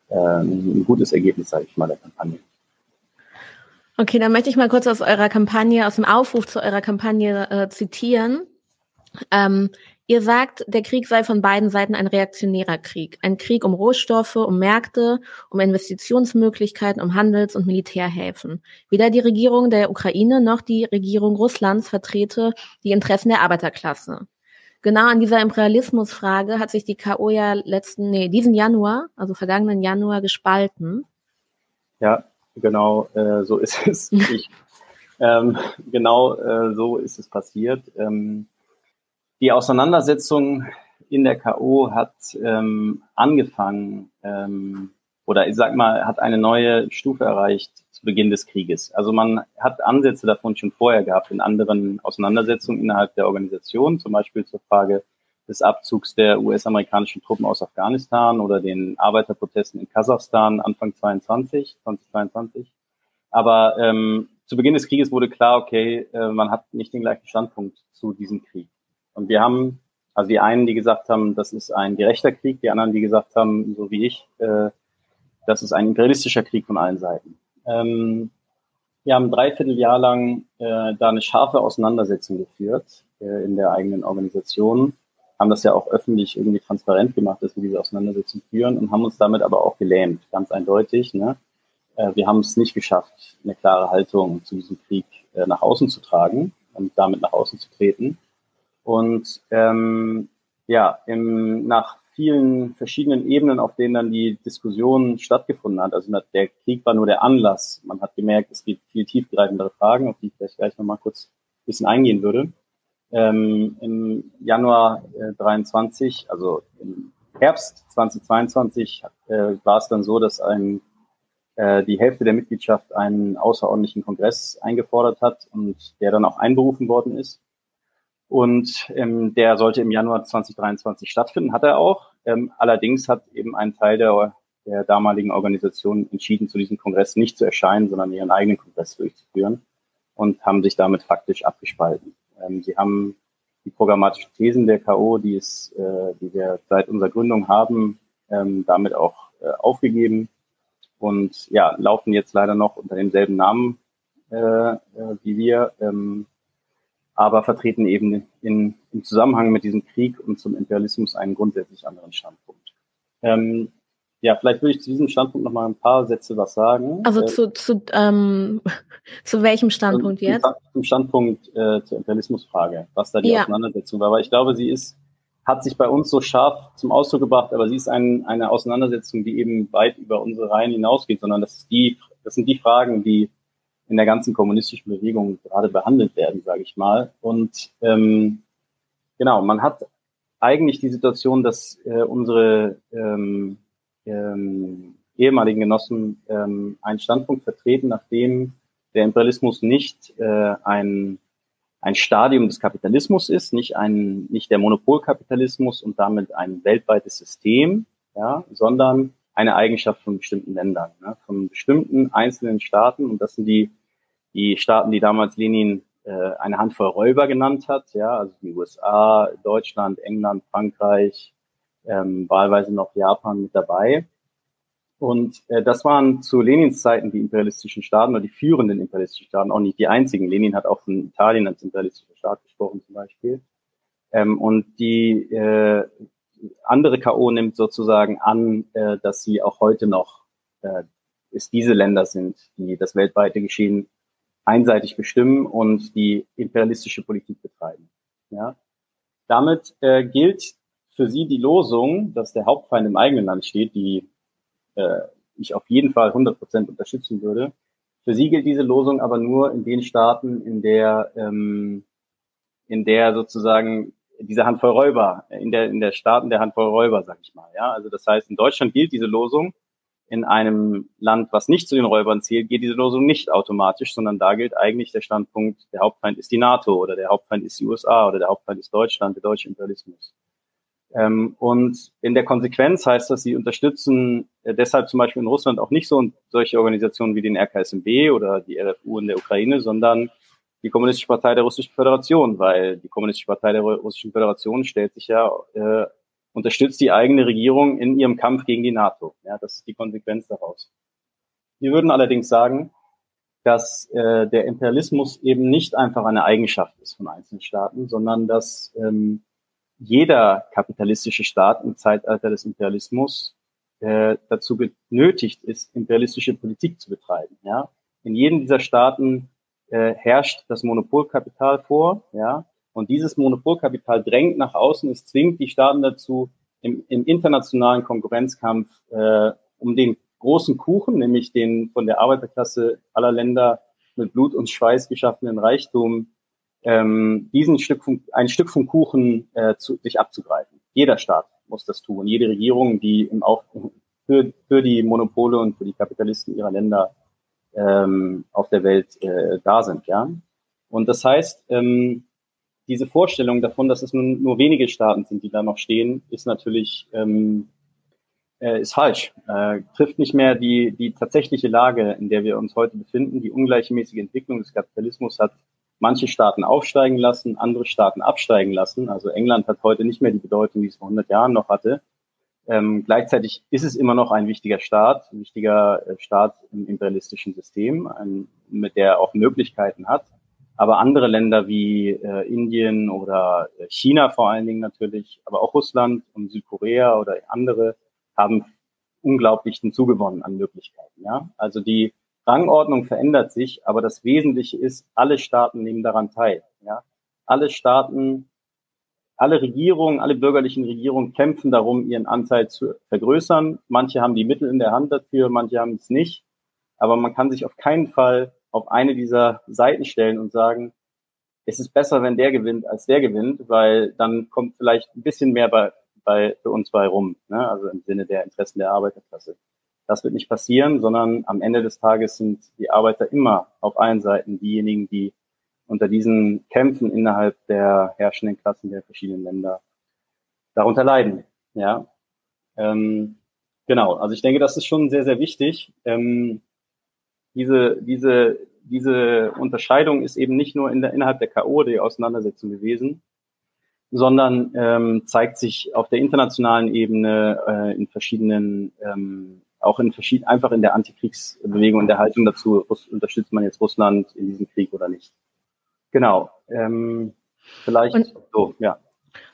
äh, ein gutes Ergebnis, sage ich mal, der Kampagne. Okay, dann möchte ich mal kurz aus eurer Kampagne, aus dem Aufruf zu eurer Kampagne äh, zitieren. Ähm, Ihr sagt, der Krieg sei von beiden Seiten ein reaktionärer Krieg. Ein Krieg um Rohstoffe, um Märkte, um Investitionsmöglichkeiten, um Handels- und Militärhäfen. Weder die Regierung der Ukraine noch die Regierung Russlands vertrete die Interessen der Arbeiterklasse. Genau an dieser Imperialismusfrage hat sich die K.O. ja letzten, nee, diesen Januar, also vergangenen Januar gespalten. Ja, genau, äh, so ist es. Ich, ähm, genau äh, so ist es passiert. Ähm, die Auseinandersetzung in der K.O. hat ähm, angefangen ähm, oder ich sag mal, hat eine neue Stufe erreicht zu Beginn des Krieges. Also man hat Ansätze davon schon vorher gehabt in anderen Auseinandersetzungen innerhalb der Organisation, zum Beispiel zur Frage des Abzugs der US-amerikanischen Truppen aus Afghanistan oder den Arbeiterprotesten in Kasachstan Anfang 22, 2022. Aber ähm, zu Beginn des Krieges wurde klar, okay, äh, man hat nicht den gleichen Standpunkt zu diesem Krieg. Und wir haben, also die einen, die gesagt haben, das ist ein gerechter Krieg, die anderen, die gesagt haben, so wie ich, äh, das ist ein imperialistischer Krieg von allen Seiten. Ähm, wir haben dreiviertel Jahr lang äh, da eine scharfe Auseinandersetzung geführt äh, in der eigenen Organisation, haben das ja auch öffentlich irgendwie transparent gemacht, dass wir diese Auseinandersetzung führen und haben uns damit aber auch gelähmt, ganz eindeutig. Ne? Äh, wir haben es nicht geschafft, eine klare Haltung zu diesem Krieg äh, nach außen zu tragen und damit nach außen zu treten. Und ähm, ja, im, nach vielen verschiedenen Ebenen, auf denen dann die Diskussion stattgefunden hat. Also der Krieg war nur der Anlass. Man hat gemerkt, es gibt viel tiefgreifendere Fragen, auf die ich vielleicht gleich nochmal kurz ein bisschen eingehen würde. Ähm, Im Januar äh, 23, also im Herbst 2022, äh, war es dann so, dass ein, äh, die Hälfte der Mitgliedschaft einen außerordentlichen Kongress eingefordert hat und der dann auch einberufen worden ist. Und ähm, der sollte im Januar 2023 stattfinden, hat er auch. Ähm, allerdings hat eben ein Teil der, der damaligen Organisation entschieden, zu diesem Kongress nicht zu erscheinen, sondern ihren eigenen Kongress durchzuführen und haben sich damit faktisch abgespalten. Ähm, sie haben die programmatischen Thesen der K.O., die, es, äh, die wir seit unserer Gründung haben, ähm, damit auch äh, aufgegeben und ja, laufen jetzt leider noch unter demselben Namen äh, äh, wie wir. Ähm, aber vertreten eben in, im Zusammenhang mit diesem Krieg und zum Imperialismus einen grundsätzlich anderen Standpunkt. Ähm, ja, vielleicht würde ich zu diesem Standpunkt noch mal ein paar Sätze was sagen. Also äh, zu, zu, ähm, zu welchem Standpunkt zum, jetzt? Zum Standpunkt äh, zur Imperialismusfrage, was da die ja. Auseinandersetzung war. Aber ich glaube, sie ist hat sich bei uns so scharf zum Ausdruck gebracht, aber sie ist ein, eine Auseinandersetzung, die eben weit über unsere Reihen hinausgeht, sondern das, ist die, das sind die Fragen, die in der ganzen kommunistischen Bewegung gerade behandelt werden, sage ich mal. Und ähm, genau, man hat eigentlich die Situation, dass äh, unsere ähm, ähm, ehemaligen Genossen ähm, einen Standpunkt vertreten, nachdem der Imperialismus nicht äh, ein, ein Stadium des Kapitalismus ist, nicht, ein, nicht der Monopolkapitalismus und damit ein weltweites System, ja, sondern eine Eigenschaft von bestimmten Ländern, ne, von bestimmten einzelnen Staaten. Und das sind die, die Staaten, die damals Lenin äh, eine Handvoll Räuber genannt hat, ja, also die USA, Deutschland, England, Frankreich, ähm, wahlweise noch Japan mit dabei. Und äh, das waren zu Lenins Zeiten die imperialistischen Staaten oder die führenden imperialistischen Staaten, auch nicht die einzigen. Lenin hat auch von Italien als imperialistischer Staat gesprochen zum Beispiel. Ähm, und die äh, andere KO nimmt sozusagen an, äh, dass sie auch heute noch äh, es diese Länder sind, die das weltweite Geschehen einseitig bestimmen und die imperialistische Politik betreiben. Ja? Damit äh, gilt für sie die Losung, dass der Hauptfeind im eigenen Land steht, die äh, ich auf jeden Fall 100 Prozent unterstützen würde. Für sie gilt diese Losung aber nur in den Staaten, in der, ähm, in der sozusagen diese Handvoll Räuber, in der, in der Staaten der Handvoll Räuber, sag ich mal. Ja, also das heißt, in Deutschland gilt diese Losung. In einem Land, was nicht zu den Räubern zählt, gilt diese Losung nicht automatisch, sondern da gilt eigentlich der Standpunkt, der Hauptfeind ist die NATO oder der Hauptfeind ist die USA oder der Hauptfeind ist Deutschland, der deutsche Imperialismus. Ähm, und in der Konsequenz heißt das, sie unterstützen äh, deshalb zum Beispiel in Russland auch nicht so solche Organisationen wie den RKSMB oder die RFU in der Ukraine, sondern die Kommunistische Partei der Russischen Föderation, weil die Kommunistische Partei der Russischen Föderation stellt sich ja, äh, unterstützt die eigene Regierung in ihrem Kampf gegen die NATO. Ja, das ist die Konsequenz daraus. Wir würden allerdings sagen, dass äh, der Imperialismus eben nicht einfach eine Eigenschaft ist von einzelnen Staaten, sondern dass ähm, jeder kapitalistische Staat im Zeitalter des Imperialismus äh, dazu genötigt ist, imperialistische Politik zu betreiben. Ja? In jedem dieser Staaten äh, herrscht das Monopolkapital vor, ja, und dieses Monopolkapital drängt nach außen, es zwingt die Staaten dazu, im, im internationalen Konkurrenzkampf äh, um den großen Kuchen, nämlich den von der Arbeiterklasse aller Länder mit Blut und Schweiß geschaffenen Reichtum ähm, diesen Stück vom, ein Stück vom Kuchen äh, zu, sich abzugreifen. Jeder Staat muss das tun. Jede Regierung, die im Auf, für, für die Monopole und für die Kapitalisten ihrer Länder ähm, auf der Welt äh, da sind. Ja? Und das heißt, ähm, diese Vorstellung davon, dass es nun nur wenige Staaten sind, die da noch stehen, ist natürlich ähm, äh, ist falsch. Äh, trifft nicht mehr die, die tatsächliche Lage, in der wir uns heute befinden. Die ungleichmäßige Entwicklung des Kapitalismus hat manche Staaten aufsteigen lassen, andere Staaten absteigen lassen. Also England hat heute nicht mehr die Bedeutung, die es vor 100 Jahren noch hatte. Ähm, gleichzeitig ist es immer noch ein wichtiger Staat, ein wichtiger äh, Staat im imperialistischen System, ein, mit der auch Möglichkeiten hat. Aber andere Länder wie äh, Indien oder äh, China vor allen Dingen natürlich, aber auch Russland und Südkorea oder andere haben unglaublich hinzugewonnen an Möglichkeiten. Ja? Also die Rangordnung verändert sich, aber das Wesentliche ist, alle Staaten nehmen daran teil. Ja? Alle Staaten, alle Regierungen, alle bürgerlichen Regierungen kämpfen darum, ihren Anteil zu vergrößern. Manche haben die Mittel in der Hand dafür, manche haben es nicht. Aber man kann sich auf keinen Fall auf eine dieser Seiten stellen und sagen, es ist besser, wenn der gewinnt, als der gewinnt, weil dann kommt vielleicht ein bisschen mehr bei, bei für uns bei rum, ne? also im Sinne der Interessen der Arbeiterklasse. Das wird nicht passieren, sondern am Ende des Tages sind die Arbeiter immer auf allen Seiten diejenigen, die unter diesen Kämpfen innerhalb der herrschenden Klassen der verschiedenen Länder darunter leiden. Ja, ähm, genau. Also ich denke, das ist schon sehr, sehr wichtig. Ähm, diese, diese, diese Unterscheidung ist eben nicht nur in der, innerhalb der KO die Auseinandersetzung gewesen, sondern ähm, zeigt sich auf der internationalen Ebene äh, in verschiedenen ähm, auch in verschiedenen, einfach in der Antikriegsbewegung und der Haltung dazu, unterstützt man jetzt Russland in diesem Krieg oder nicht. Genau. Ähm, vielleicht und, so, ja.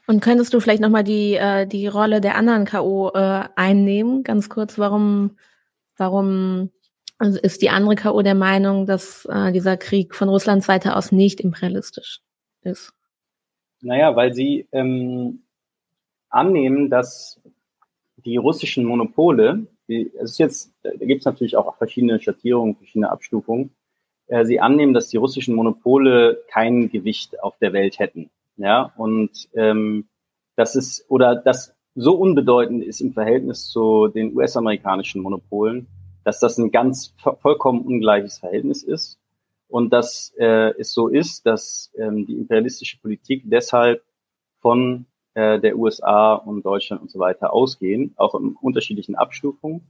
Und könntest du vielleicht nochmal die, äh, die Rolle der anderen K.O. Äh, einnehmen? Ganz kurz, warum, warum also ist die andere K.O. der Meinung, dass äh, dieser Krieg von Russlands Seite aus nicht imperialistisch ist? Naja, weil sie ähm, annehmen, dass die russischen Monopole, die, es ist jetzt, da gibt es natürlich auch verschiedene Schattierungen, verschiedene Abstufungen, äh, sie annehmen, dass die russischen Monopole kein Gewicht auf der Welt hätten. Ja, und ähm, das ist, oder das so unbedeutend ist im Verhältnis zu den US-amerikanischen Monopolen, dass das ein ganz vollkommen ungleiches Verhältnis ist und dass äh, es so ist, dass ähm, die imperialistische Politik deshalb von äh, der USA und Deutschland und so weiter ausgehen, auch in unterschiedlichen Abstufungen.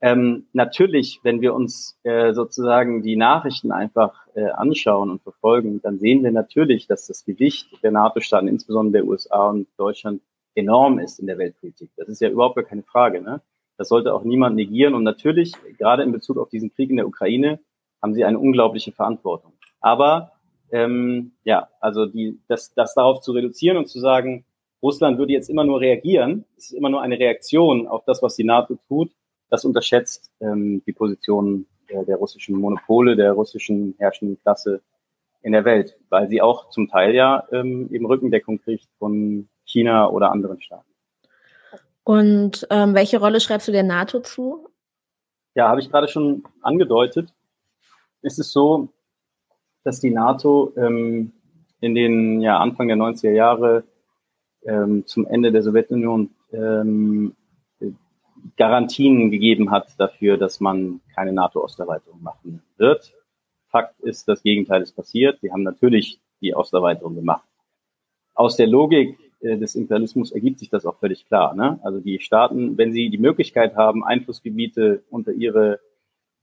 Ähm, natürlich, wenn wir uns äh, sozusagen die Nachrichten einfach äh, anschauen und verfolgen, dann sehen wir natürlich, dass das Gewicht der NATO-Staaten, insbesondere der USA und Deutschland, enorm ist in der Weltpolitik. Das ist ja überhaupt gar keine Frage. Ne? Das sollte auch niemand negieren. Und natürlich, gerade in Bezug auf diesen Krieg in der Ukraine, haben sie eine unglaubliche Verantwortung. Aber ähm, ja, also die, das, das darauf zu reduzieren und zu sagen, Russland würde jetzt immer nur reagieren, es ist immer nur eine Reaktion auf das, was die NATO tut, das unterschätzt ähm, die Position der, der russischen Monopole, der russischen herrschenden Klasse in der Welt, weil sie auch zum Teil ja ähm, eben Rückendeckung kriegt von China oder anderen Staaten. Und ähm, welche Rolle schreibst du der NATO zu? Ja, habe ich gerade schon angedeutet. Ist es so, dass die NATO ähm, in den ja, Anfang der 90er Jahre ähm, zum Ende der Sowjetunion ähm, Garantien gegeben hat dafür, dass man keine NATO-Osterweiterung machen wird. Fakt ist, das Gegenteil ist passiert. Sie haben natürlich die Osterweiterung gemacht. Aus der Logik äh, des Imperialismus ergibt sich das auch völlig klar. Ne? Also die Staaten, wenn sie die Möglichkeit haben, Einflussgebiete unter ihre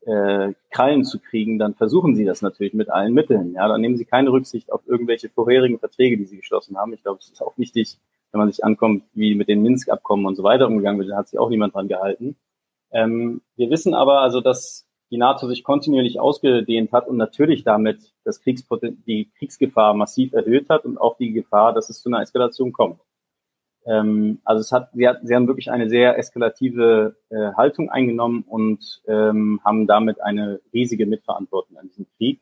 äh, Krallen zu kriegen, dann versuchen sie das natürlich mit allen Mitteln. Ja, dann nehmen sie keine Rücksicht auf irgendwelche vorherigen Verträge, die sie geschlossen haben. Ich glaube, es ist auch wichtig, wenn man sich ankommt, wie mit den Minsk-Abkommen und so weiter umgegangen wird, da hat sich auch niemand dran gehalten. Ähm, wir wissen aber also, dass die NATO sich kontinuierlich ausgedehnt hat und natürlich damit das Kriegspoten die Kriegsgefahr massiv erhöht hat und auch die Gefahr, dass es zu einer Eskalation kommt. Ähm, also es hat, sie, hat, sie haben wirklich eine sehr eskalative äh, Haltung eingenommen und ähm, haben damit eine riesige Mitverantwortung an diesem Krieg.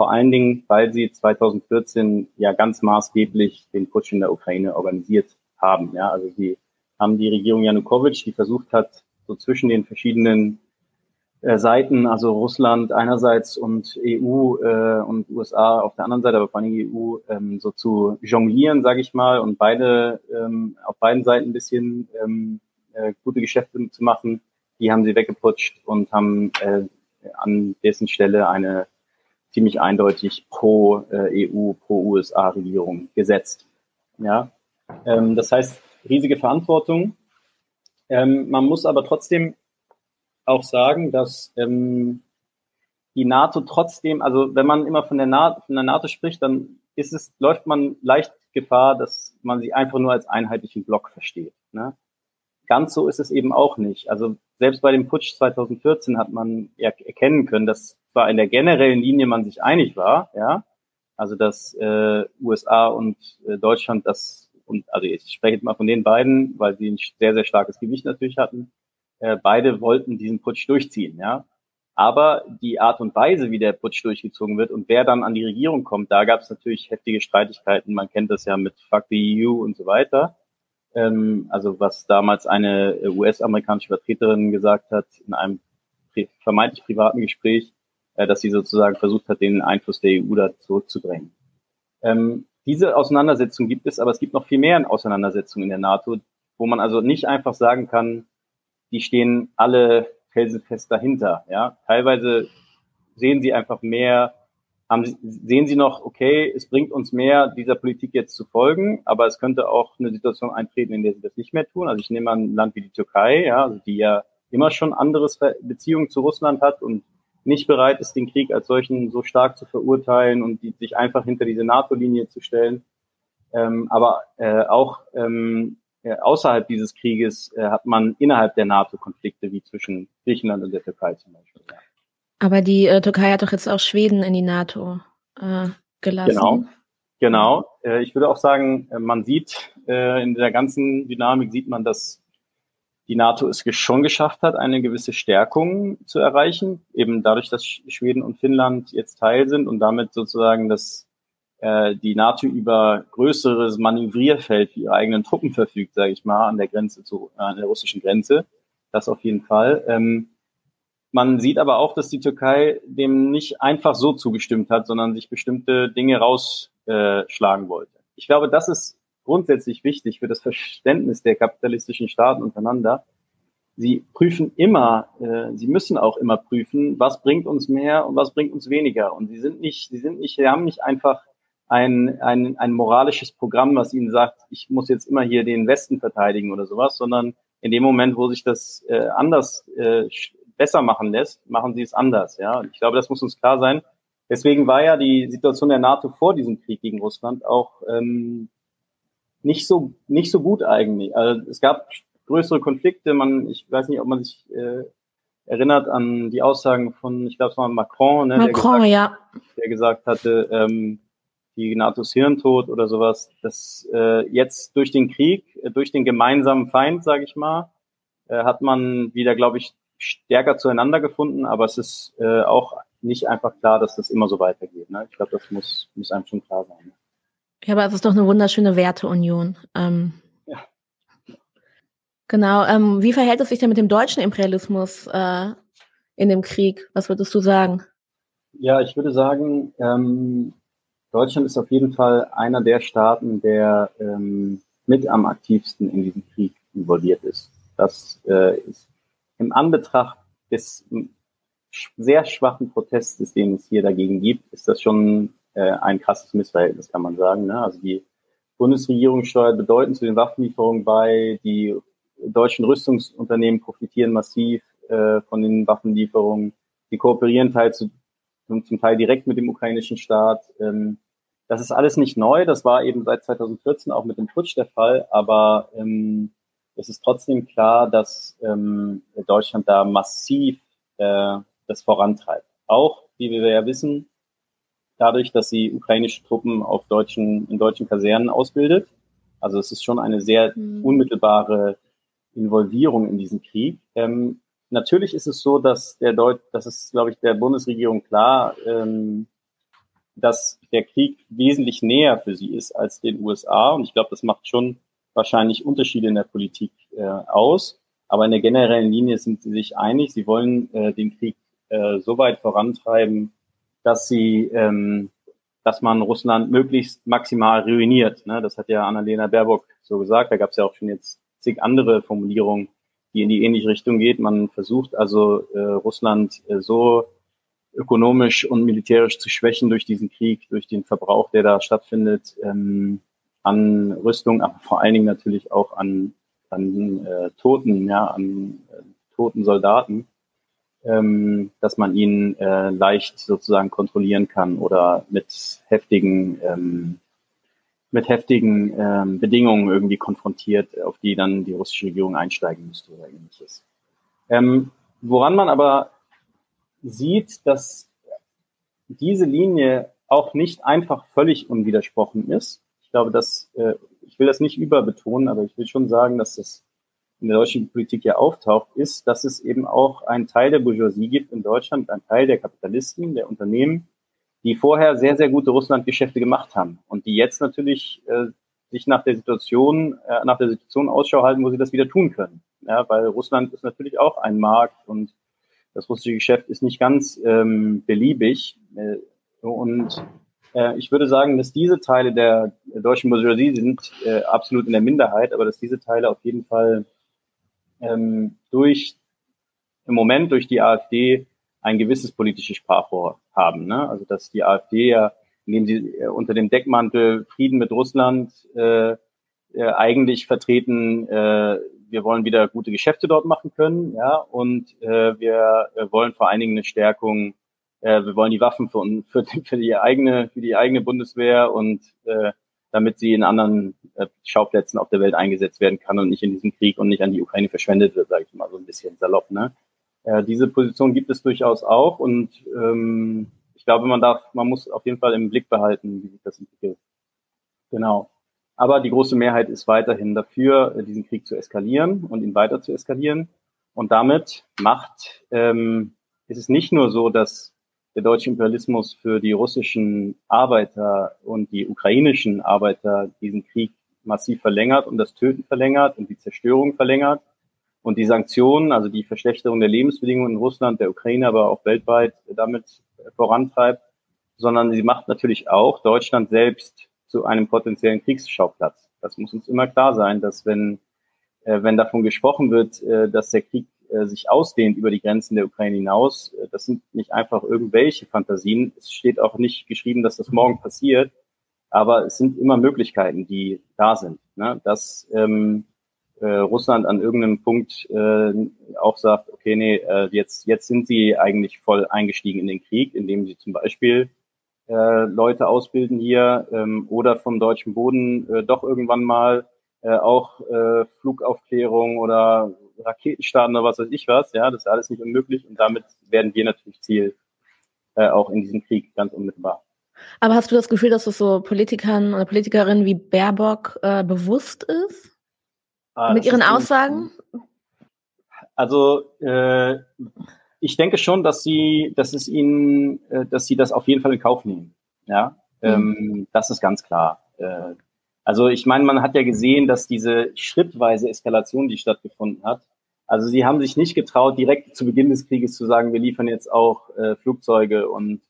Vor allen Dingen, weil sie 2014 ja ganz maßgeblich den Putsch in der Ukraine organisiert haben. Ja, also sie haben die Regierung Janukowitsch, die versucht hat, so zwischen den verschiedenen äh, Seiten, also Russland einerseits und EU äh, und USA auf der anderen Seite, aber vor allem EU, ähm, so zu jonglieren, sage ich mal, und beide ähm, auf beiden Seiten ein bisschen ähm, äh, gute Geschäfte zu machen. Die haben sie weggeputscht und haben äh, an dessen Stelle eine ziemlich eindeutig pro äh, EU, pro USA Regierung gesetzt. Ja, ähm, das heißt riesige Verantwortung. Ähm, man muss aber trotzdem auch sagen, dass ähm, die NATO trotzdem, also wenn man immer von der, NATO, von der NATO spricht, dann ist es, läuft man leicht Gefahr, dass man sie einfach nur als einheitlichen Block versteht. Ne? Ganz so ist es eben auch nicht. Also selbst bei dem Putsch 2014 hat man erkennen können, dass zwar in der generellen Linie man sich einig war, ja, also dass äh, USA und äh, Deutschland das und also ich spreche jetzt mal von den beiden, weil sie ein sehr sehr starkes Gewicht natürlich hatten, äh, beide wollten diesen Putsch durchziehen, ja. Aber die Art und Weise, wie der Putsch durchgezogen wird und wer dann an die Regierung kommt, da gab es natürlich heftige Streitigkeiten. Man kennt das ja mit Fuck the EU und so weiter. Ähm, also was damals eine US-amerikanische Vertreterin gesagt hat in einem vermeintlich privaten Gespräch, äh, dass sie sozusagen versucht hat, den Einfluss der EU da zurückzudrängen. Ähm, diese Auseinandersetzung gibt es, aber es gibt noch viel mehr Auseinandersetzungen in der NATO, wo man also nicht einfach sagen kann, die stehen alle felsenfest dahinter. Ja, teilweise sehen sie einfach mehr, haben, sehen sie noch, okay, es bringt uns mehr, dieser Politik jetzt zu folgen, aber es könnte auch eine Situation eintreten, in der sie das nicht mehr tun. Also ich nehme an ein Land wie die Türkei, ja, also die ja immer schon anderes Beziehungen zu Russland hat und nicht bereit ist, den Krieg als solchen so stark zu verurteilen und die, sich einfach hinter diese NATO-Linie zu stellen. Ähm, aber äh, auch ähm, äh, außerhalb dieses Krieges äh, hat man innerhalb der NATO Konflikte wie zwischen Griechenland und der Türkei zum Beispiel. Ja. Aber die äh, Türkei hat doch jetzt auch Schweden in die NATO äh, gelassen. Genau. Genau. Ich würde auch sagen, man sieht in der ganzen Dynamik sieht man, dass die NATO es schon geschafft hat, eine gewisse Stärkung zu erreichen, eben dadurch, dass Schweden und Finnland jetzt Teil sind und damit sozusagen das äh, die NATO über größeres Manövrierfeld für ihre eigenen Truppen verfügt, sage ich mal, an der Grenze zu, äh, an der russischen Grenze. Das auf jeden Fall. Ähm, man sieht aber auch, dass die Türkei dem nicht einfach so zugestimmt hat, sondern sich bestimmte Dinge rausschlagen äh, wollte. Ich glaube, das ist grundsätzlich wichtig für das Verständnis der kapitalistischen Staaten untereinander. Sie prüfen immer, äh, sie müssen auch immer prüfen, was bringt uns mehr und was bringt uns weniger. Und sie sind nicht, sie sind nicht, sie haben nicht einfach ein, ein, ein moralisches Programm, was ihnen sagt, ich muss jetzt immer hier den Westen verteidigen oder sowas, sondern in dem Moment, wo sich das äh, anders äh, besser machen lässt, machen sie es anders. Ja, ich glaube, das muss uns klar sein. Deswegen war ja die Situation der NATO vor diesem Krieg gegen Russland auch ähm, nicht so nicht so gut eigentlich. Also es gab größere Konflikte. Man, ich weiß nicht, ob man sich äh, erinnert an die Aussagen von, ich glaube, es war Macron, ne, Macron, der gesagt, ja, der gesagt hatte, ähm, die NATOs Hirntod oder sowas, dass äh, jetzt durch den Krieg, äh, durch den gemeinsamen Feind, sage ich mal, äh, hat man wieder, glaube ich, stärker zueinander gefunden, aber es ist äh, auch nicht einfach klar, dass das immer so weitergeht. Ne? Ich glaube, das muss, muss einem schon klar sein. Ja, aber es ist doch eine wunderschöne Werteunion. Ähm, ja. Genau. Ähm, wie verhält es sich denn mit dem deutschen Imperialismus äh, in dem Krieg? Was würdest du sagen? Ja, ich würde sagen, ähm, Deutschland ist auf jeden Fall einer der Staaten, der ähm, mit am aktivsten in diesem Krieg involviert ist. Das äh, ist im Anbetracht des sehr schwachen Protestes, den es hier dagegen gibt, ist das schon äh, ein krasses Missverhältnis, kann man sagen. Ne? Also die Bundesregierung steuert bedeutend zu den Waffenlieferungen bei, die deutschen Rüstungsunternehmen profitieren massiv äh, von den Waffenlieferungen, die kooperieren teils zu, zum Teil direkt mit dem ukrainischen Staat. Ähm, das ist alles nicht neu, das war eben seit 2014 auch mit dem Putsch der Fall, aber ähm, es ist trotzdem klar, dass ähm, Deutschland da massiv äh, das vorantreibt. Auch, wie wir ja wissen, dadurch, dass sie ukrainische Truppen auf deutschen, in deutschen Kasernen ausbildet. Also es ist schon eine sehr mhm. unmittelbare Involvierung in diesen Krieg. Ähm, natürlich ist es so, dass der Deut das ist, glaube ich, der Bundesregierung klar, ähm, dass der Krieg wesentlich näher für sie ist als den USA. Und ich glaube, das macht schon wahrscheinlich Unterschiede in der Politik äh, aus. Aber in der generellen Linie sind sie sich einig. Sie wollen äh, den Krieg äh, so weit vorantreiben, dass sie, ähm, dass man Russland möglichst maximal ruiniert. Ne? Das hat ja Annalena Baerbock so gesagt. Da gab es ja auch schon jetzt zig andere Formulierungen, die in die ähnliche Richtung geht. Man versucht also äh, Russland äh, so ökonomisch und militärisch zu schwächen durch diesen Krieg, durch den Verbrauch, der da stattfindet, ähm, an Rüstung, aber vor allen Dingen natürlich auch an, an äh, Toten, ja, an äh, toten Soldaten ähm, dass man ihn äh, leicht sozusagen kontrollieren kann oder mit heftigen ähm, mit heftigen ähm, Bedingungen irgendwie konfrontiert, auf die dann die russische Regierung einsteigen müsste oder ähnliches. Ähm, woran man aber sieht, dass diese Linie auch nicht einfach völlig unwidersprochen ist. Ich glaube, dass äh, ich will das nicht überbetonen, aber ich will schon sagen, dass das in der deutschen Politik ja auftaucht, ist, dass es eben auch einen Teil der Bourgeoisie gibt in Deutschland, einen Teil der Kapitalisten, der Unternehmen, die vorher sehr, sehr gute Russlandgeschäfte gemacht haben und die jetzt natürlich äh, sich nach der Situation, äh, nach der Situation Ausschau halten, wo sie das wieder tun können. Ja, weil Russland ist natürlich auch ein Markt und das russische Geschäft ist nicht ganz ähm, beliebig. Äh, und äh, ich würde sagen, dass diese Teile der, deutschen Bourgeoisie sind äh, absolut in der Minderheit, aber dass diese Teile auf jeden Fall ähm, durch im Moment durch die AfD ein gewisses politisches Sprachrohr haben. Ne? Also dass die AfD ja, indem sie äh, unter dem Deckmantel Frieden mit Russland äh, äh, eigentlich vertreten, äh, wir wollen wieder gute Geschäfte dort machen können, ja, und äh, wir äh, wollen vor allen Dingen eine Stärkung, äh, wir wollen die Waffen für, für, für die eigene, für die eigene Bundeswehr und äh, damit sie in anderen äh, Schauplätzen auf der Welt eingesetzt werden kann und nicht in diesem Krieg und nicht an die Ukraine verschwendet wird, sage ich mal so ein bisschen salopp. Ne? Äh, diese Position gibt es durchaus auch und ähm, ich glaube, man darf, man muss auf jeden Fall im Blick behalten, wie sich das entwickelt. Genau. Aber die große Mehrheit ist weiterhin dafür, äh, diesen Krieg zu eskalieren und ihn weiter zu eskalieren. Und damit macht, ähm, ist es nicht nur so, dass der deutsche Imperialismus für die russischen Arbeiter und die ukrainischen Arbeiter diesen Krieg massiv verlängert und das Töten verlängert und die Zerstörung verlängert und die Sanktionen, also die Verschlechterung der Lebensbedingungen in Russland, der Ukraine, aber auch weltweit damit vorantreibt, sondern sie macht natürlich auch Deutschland selbst zu einem potenziellen Kriegsschauplatz. Das muss uns immer klar sein, dass wenn, äh, wenn davon gesprochen wird, äh, dass der Krieg äh, sich ausdehnt über die Grenzen der Ukraine hinaus, äh, das sind nicht einfach irgendwelche Fantasien. Es steht auch nicht geschrieben, dass das morgen passiert, aber es sind immer Möglichkeiten, die da sind. Ne? Dass ähm, äh, Russland an irgendeinem Punkt äh, auch sagt, okay, nee, äh, jetzt, jetzt sind sie eigentlich voll eingestiegen in den Krieg, indem sie zum Beispiel äh, Leute ausbilden hier ähm, oder vom deutschen Boden äh, doch irgendwann mal äh, auch äh, Flugaufklärung oder Raketenstarten oder was weiß ich was. Ja, das ist alles nicht unmöglich und damit werden wir natürlich Ziel äh, auch in diesem Krieg ganz unmittelbar. Aber hast du das Gefühl, dass es so Politikern oder Politikerinnen wie Baerbock äh, bewusst ist? Ah, mit ihren Aussagen? Also äh, ich denke schon, dass sie, dass es ihnen, äh, dass sie das auf jeden Fall in Kauf nehmen. Ja, mhm. ähm, das ist ganz klar. Äh, also ich meine, man hat ja gesehen, dass diese schrittweise Eskalation, die stattgefunden hat, also sie haben sich nicht getraut, direkt zu Beginn des Krieges zu sagen, wir liefern jetzt auch äh, Flugzeuge und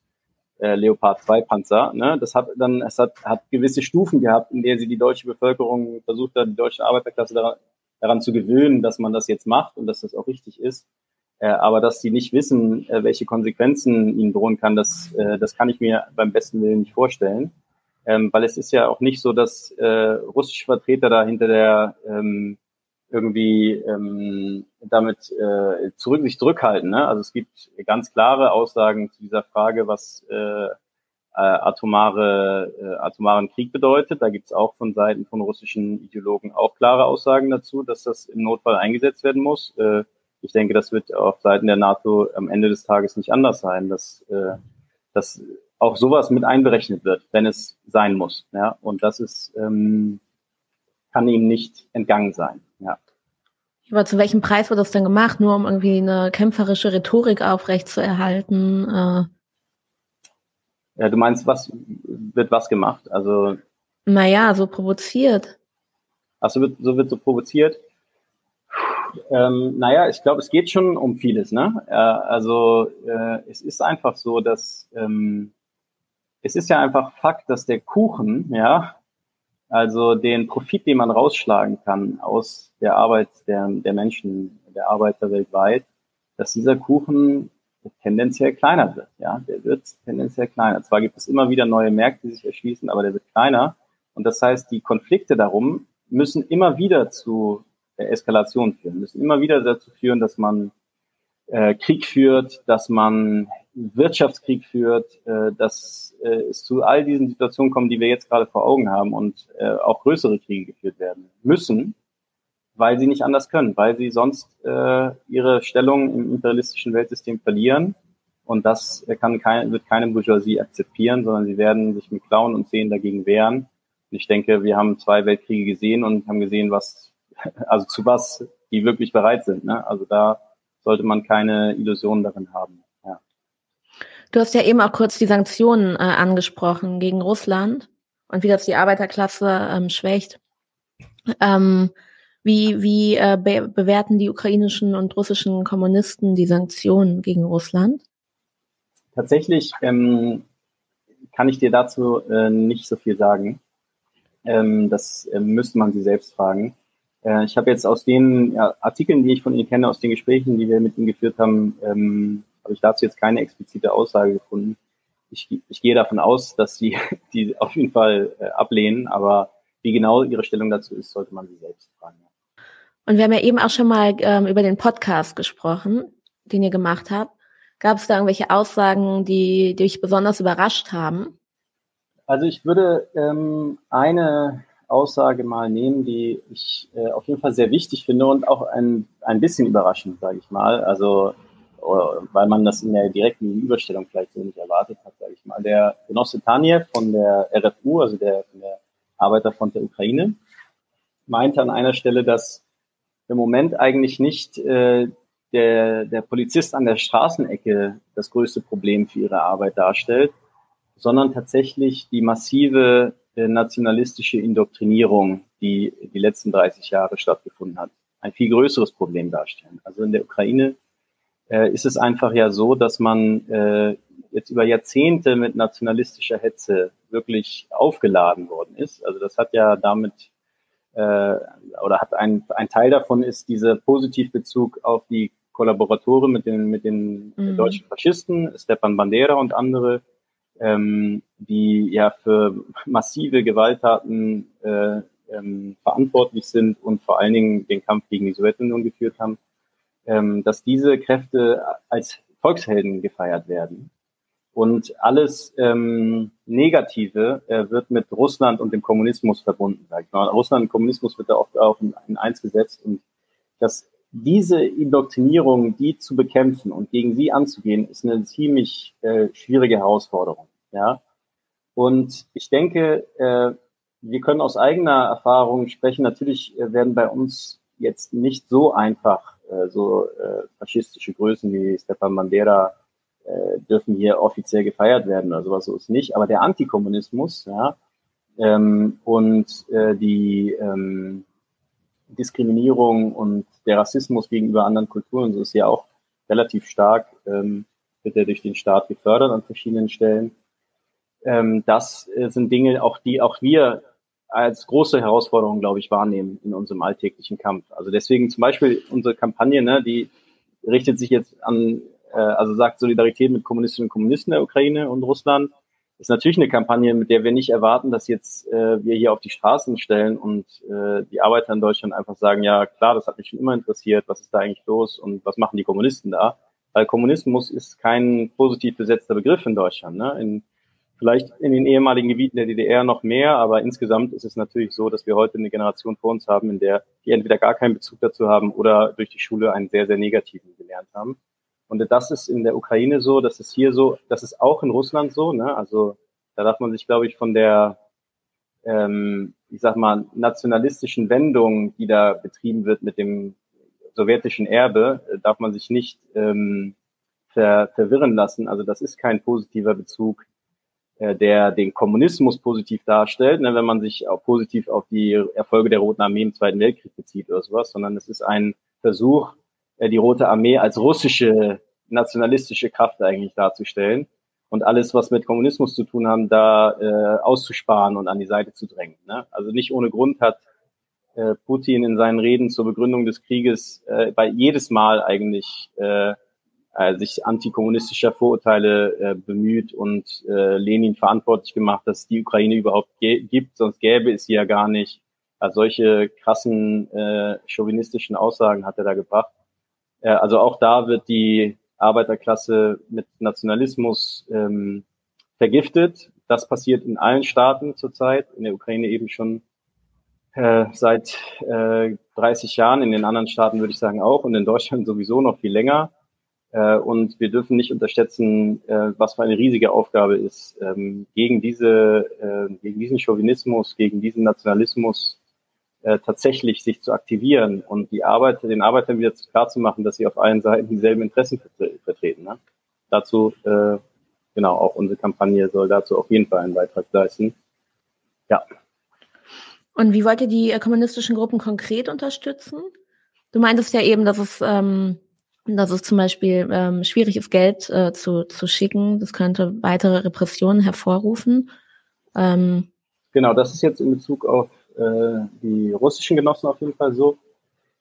äh, Leopard 2 Panzer. Ne? Das hat dann, es hat, hat gewisse Stufen gehabt, in der sie die deutsche Bevölkerung versucht hat, die deutsche Arbeiterklasse daran, daran zu gewöhnen, dass man das jetzt macht und dass das auch richtig ist. Äh, aber dass sie nicht wissen, äh, welche Konsequenzen ihnen drohen kann, das, äh, das kann ich mir beim besten Willen nicht vorstellen ähm, weil es ist ja auch nicht so, dass äh, russische Vertreter da hinter der ähm, irgendwie ähm, damit äh, zurück sich zurückhalten. Ne? Also es gibt ganz klare Aussagen zu dieser Frage, was äh, äh, atomare, äh, atomaren Krieg bedeutet. Da gibt es auch von Seiten von russischen Ideologen auch klare Aussagen dazu, dass das im Notfall eingesetzt werden muss. Äh, ich denke, das wird auf Seiten der NATO am Ende des Tages nicht anders sein, dass, äh, dass auch sowas mit einberechnet wird, wenn es sein muss. Ja, und das ist ähm, kann ihm nicht entgangen sein. Ja. Aber zu welchem Preis wird das denn gemacht? Nur um irgendwie eine kämpferische Rhetorik aufrechtzuerhalten? Äh ja, du meinst, was wird was gemacht? Also naja, so provoziert. Ach, so wird so, wird so provoziert. Ähm, naja, ich glaube, es geht schon um vieles. Ne? Äh, also äh, es ist einfach so, dass ähm, es ist ja einfach Fakt, dass der Kuchen, ja, also den Profit, den man rausschlagen kann aus der Arbeit der, der Menschen, der Arbeiter weltweit, dass dieser Kuchen tendenziell kleiner wird. Ja, der wird tendenziell kleiner. Zwar gibt es immer wieder neue Märkte, die sich erschließen, aber der wird kleiner. Und das heißt, die Konflikte darum müssen immer wieder zu Eskalation führen, müssen immer wieder dazu führen, dass man äh, Krieg führt, dass man Wirtschaftskrieg führt, äh, dass äh, es zu all diesen Situationen kommt, die wir jetzt gerade vor Augen haben und äh, auch größere Kriege geführt werden müssen, weil sie nicht anders können, weil sie sonst äh, ihre Stellung im imperialistischen Weltsystem verlieren. Und das kann kein, wird keine Bourgeoisie akzeptieren, sondern sie werden sich mit Klauen und Zehen dagegen wehren. Und ich denke, wir haben zwei Weltkriege gesehen und haben gesehen, was, also zu was die wirklich bereit sind. Ne? Also da sollte man keine Illusionen darin haben. Du hast ja eben auch kurz die Sanktionen äh, angesprochen gegen Russland und wie das die Arbeiterklasse ähm, schwächt. Ähm, wie wie äh, be bewerten die ukrainischen und russischen Kommunisten die Sanktionen gegen Russland? Tatsächlich ähm, kann ich dir dazu äh, nicht so viel sagen. Ähm, das äh, müsste man sie selbst fragen. Äh, ich habe jetzt aus den ja, Artikeln, die ich von Ihnen kenne, aus den Gesprächen, die wir mit Ihnen geführt haben, ähm, habe ich dazu jetzt keine explizite Aussage gefunden. Ich, ich gehe davon aus, dass Sie die auf jeden Fall äh, ablehnen, aber wie genau Ihre Stellung dazu ist, sollte man Sie selbst fragen. Und wir haben ja eben auch schon mal ähm, über den Podcast gesprochen, den ihr gemacht habt. Gab es da irgendwelche Aussagen, die, die dich besonders überrascht haben? Also ich würde ähm, eine Aussage mal nehmen, die ich äh, auf jeden Fall sehr wichtig finde und auch ein, ein bisschen überraschend, sage ich mal. Also, weil man das in der direkten Überstellung vielleicht so nicht erwartet hat, sage ich mal. Der Genosse Taniev von der RFU, also der, der Arbeiterfront der Ukraine, meinte an einer Stelle, dass im Moment eigentlich nicht äh, der, der Polizist an der Straßenecke das größte Problem für ihre Arbeit darstellt, sondern tatsächlich die massive äh, nationalistische Indoktrinierung, die die letzten 30 Jahre stattgefunden hat, ein viel größeres Problem darstellen. Also in der Ukraine äh, ist es einfach ja so, dass man äh, jetzt über Jahrzehnte mit nationalistischer Hetze wirklich aufgeladen worden ist. Also das hat ja damit äh, oder hat ein, ein Teil davon ist dieser Positivbezug auf die Kollaboratoren mit den, mit den mhm. deutschen Faschisten, Stepan Bandera und andere, ähm, die ja für massive Gewalttaten äh, ähm, verantwortlich sind und vor allen Dingen den Kampf gegen die Sowjetunion geführt haben, ähm, dass diese Kräfte als Volkshelden gefeiert werden. Und alles ähm, Negative äh, wird mit Russland und dem Kommunismus verbunden. Ich. Russland und Kommunismus wird da oft auch in, in eins gesetzt. Und dass diese Indoktrinierung, die zu bekämpfen und gegen sie anzugehen, ist eine ziemlich äh, schwierige Herausforderung. Ja. Und ich denke, äh, wir können aus eigener Erfahrung sprechen. Natürlich äh, werden bei uns jetzt nicht so einfach äh, so äh, faschistische Größen wie Stepan Bandera äh, dürfen hier offiziell gefeiert werden oder sowas so ist nicht. Aber der Antikommunismus, ja, ähm, und äh, die ähm, Diskriminierung und der Rassismus gegenüber anderen Kulturen, so ist ja auch relativ stark, ähm, wird ja durch den Staat gefördert an verschiedenen Stellen. Ähm, das äh, sind Dinge, auch die auch wir als große Herausforderung, glaube ich, wahrnehmen in unserem alltäglichen Kampf. Also deswegen zum Beispiel unsere Kampagne, ne, die richtet sich jetzt an äh, also sagt Solidarität mit Kommunistinnen und Kommunisten der Ukraine und Russland, ist natürlich eine Kampagne, mit der wir nicht erwarten, dass jetzt äh, wir hier auf die Straßen stellen und äh, die Arbeiter in Deutschland einfach sagen, ja klar, das hat mich schon immer interessiert, was ist da eigentlich los und was machen die Kommunisten da? Weil Kommunismus ist kein positiv besetzter Begriff in Deutschland. Ne? In, vielleicht in den ehemaligen Gebieten der DDR noch mehr, aber insgesamt ist es natürlich so, dass wir heute eine Generation vor uns haben, in der die entweder gar keinen Bezug dazu haben oder durch die Schule einen sehr, sehr negativen gelernt haben. Und das ist in der Ukraine so, das ist hier so, das ist auch in Russland so. Ne? Also da darf man sich, glaube ich, von der, ähm, ich sag mal, nationalistischen Wendung, die da betrieben wird mit dem sowjetischen Erbe, äh, darf man sich nicht ähm, ver verwirren lassen. Also das ist kein positiver Bezug, der den Kommunismus positiv darstellt, ne, wenn man sich auch positiv auf die Erfolge der Roten Armee im Zweiten Weltkrieg bezieht oder sowas, sondern es ist ein Versuch, äh, die Rote Armee als russische nationalistische Kraft eigentlich darzustellen und alles, was mit Kommunismus zu tun haben, da äh, auszusparen und an die Seite zu drängen. Ne? Also nicht ohne Grund hat äh, Putin in seinen Reden zur Begründung des Krieges äh, bei jedes Mal eigentlich äh, äh, sich antikommunistischer Vorurteile äh, bemüht und äh, Lenin verantwortlich gemacht, dass es die Ukraine überhaupt gibt, sonst gäbe es sie ja gar nicht. Also solche krassen äh, chauvinistischen Aussagen hat er da gebracht. Äh, also auch da wird die Arbeiterklasse mit Nationalismus ähm, vergiftet. Das passiert in allen Staaten zurzeit, in der Ukraine eben schon äh, seit äh, 30 Jahren, in den anderen Staaten würde ich sagen auch und in Deutschland sowieso noch viel länger. Äh, und wir dürfen nicht unterschätzen, äh, was für eine riesige Aufgabe ist, ähm, gegen diese, äh, gegen diesen Chauvinismus, gegen diesen Nationalismus tatsächlich sich zu aktivieren und die Arbeit, den Arbeitern wieder klar zu machen, dass sie auf allen Seiten dieselben Interessen vertreten. Ne? Dazu, äh, genau, auch unsere Kampagne soll dazu auf jeden Fall einen Beitrag leisten. Ja. Und wie wollt ihr die kommunistischen Gruppen konkret unterstützen? Du meintest ja eben, dass es, ähm, dass es zum Beispiel ähm, schwierig ist, Geld äh, zu, zu schicken. Das könnte weitere Repressionen hervorrufen. Ähm, genau, das ist jetzt in Bezug auf äh, die russischen Genossen auf jeden Fall so.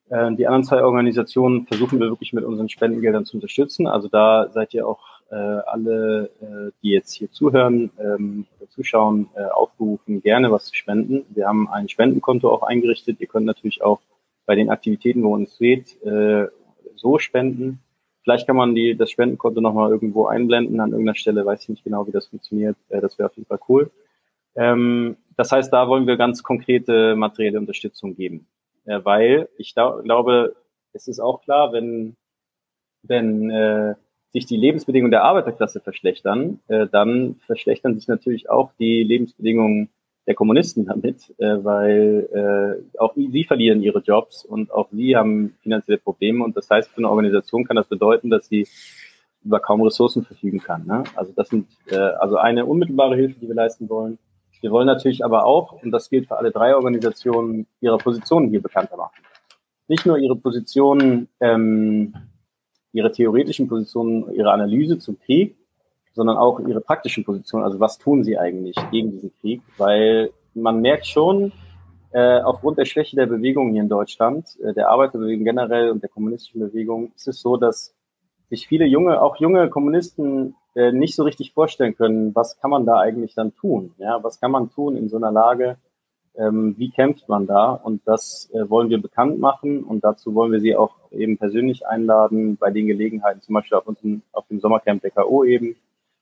Äh, die anderen zwei Organisationen versuchen wir wirklich mit unseren Spendengeldern zu unterstützen. Also da seid ihr auch äh, alle, äh, die jetzt hier zuhören ähm, oder zuschauen, äh, aufgerufen, gerne was zu spenden. Wir haben ein Spendenkonto auch eingerichtet. Ihr könnt natürlich auch bei den Aktivitäten, wo uns geht, äh, so spenden. Vielleicht kann man die, das Spendenkonto nochmal irgendwo einblenden an irgendeiner Stelle, weiß ich nicht genau, wie das funktioniert. Äh, das wäre auf jeden Fall cool. Ähm, das heißt, da wollen wir ganz konkrete materielle Unterstützung geben, äh, weil ich glaube, es ist auch klar, wenn, wenn äh, sich die Lebensbedingungen der Arbeiterklasse verschlechtern, äh, dann verschlechtern sich natürlich auch die Lebensbedingungen der Kommunisten damit, äh, weil äh, auch sie verlieren ihre Jobs und auch sie haben finanzielle Probleme. Und das heißt, für eine Organisation kann das bedeuten, dass sie über kaum Ressourcen verfügen kann. Ne? Also das sind äh, also eine unmittelbare Hilfe, die wir leisten wollen. Wir wollen natürlich aber auch, und das gilt für alle drei Organisationen, ihre Positionen hier bekannter machen. Nicht nur ihre Positionen, ähm, ihre theoretischen Positionen, ihre Analyse zum Krieg, sondern auch ihre praktischen Positionen. Also was tun sie eigentlich gegen diesen Krieg? Weil man merkt schon, äh, aufgrund der Schwäche der Bewegung hier in Deutschland, äh, der Arbeiterbewegung generell und der kommunistischen Bewegung, ist es so, dass sich viele junge, auch junge Kommunisten äh, nicht so richtig vorstellen können, was kann man da eigentlich dann tun? Ja, was kann man tun in so einer Lage? Ähm, wie kämpft man da? Und das äh, wollen wir bekannt machen und dazu wollen wir Sie auch eben persönlich einladen bei den Gelegenheiten, zum Beispiel auf, unserem, auf dem Sommercamp der K.O. eben,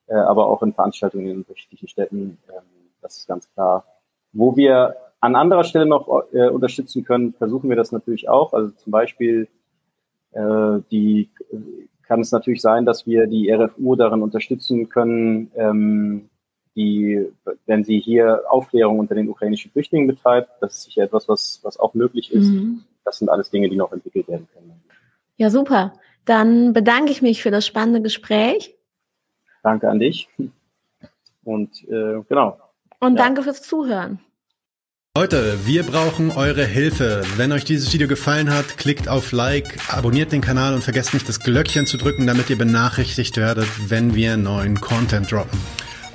äh, aber auch in Veranstaltungen in unterschiedlichen Städten. Ähm, das ist ganz klar. Wo wir an anderer Stelle noch äh, unterstützen können, versuchen wir das natürlich auch. Also zum Beispiel äh, die kann es natürlich sein, dass wir die RFU darin unterstützen können, ähm, die, wenn sie hier Aufklärung unter den ukrainischen Flüchtlingen betreibt, das ist sicher etwas, was, was auch möglich ist. Mhm. Das sind alles Dinge, die noch entwickelt werden können. Ja, super. Dann bedanke ich mich für das spannende Gespräch. Danke an dich. Und äh, genau. Und ja. danke fürs Zuhören. Leute, wir brauchen eure Hilfe. Wenn euch dieses Video gefallen hat, klickt auf Like, abonniert den Kanal und vergesst nicht das Glöckchen zu drücken, damit ihr benachrichtigt werdet, wenn wir neuen Content droppen.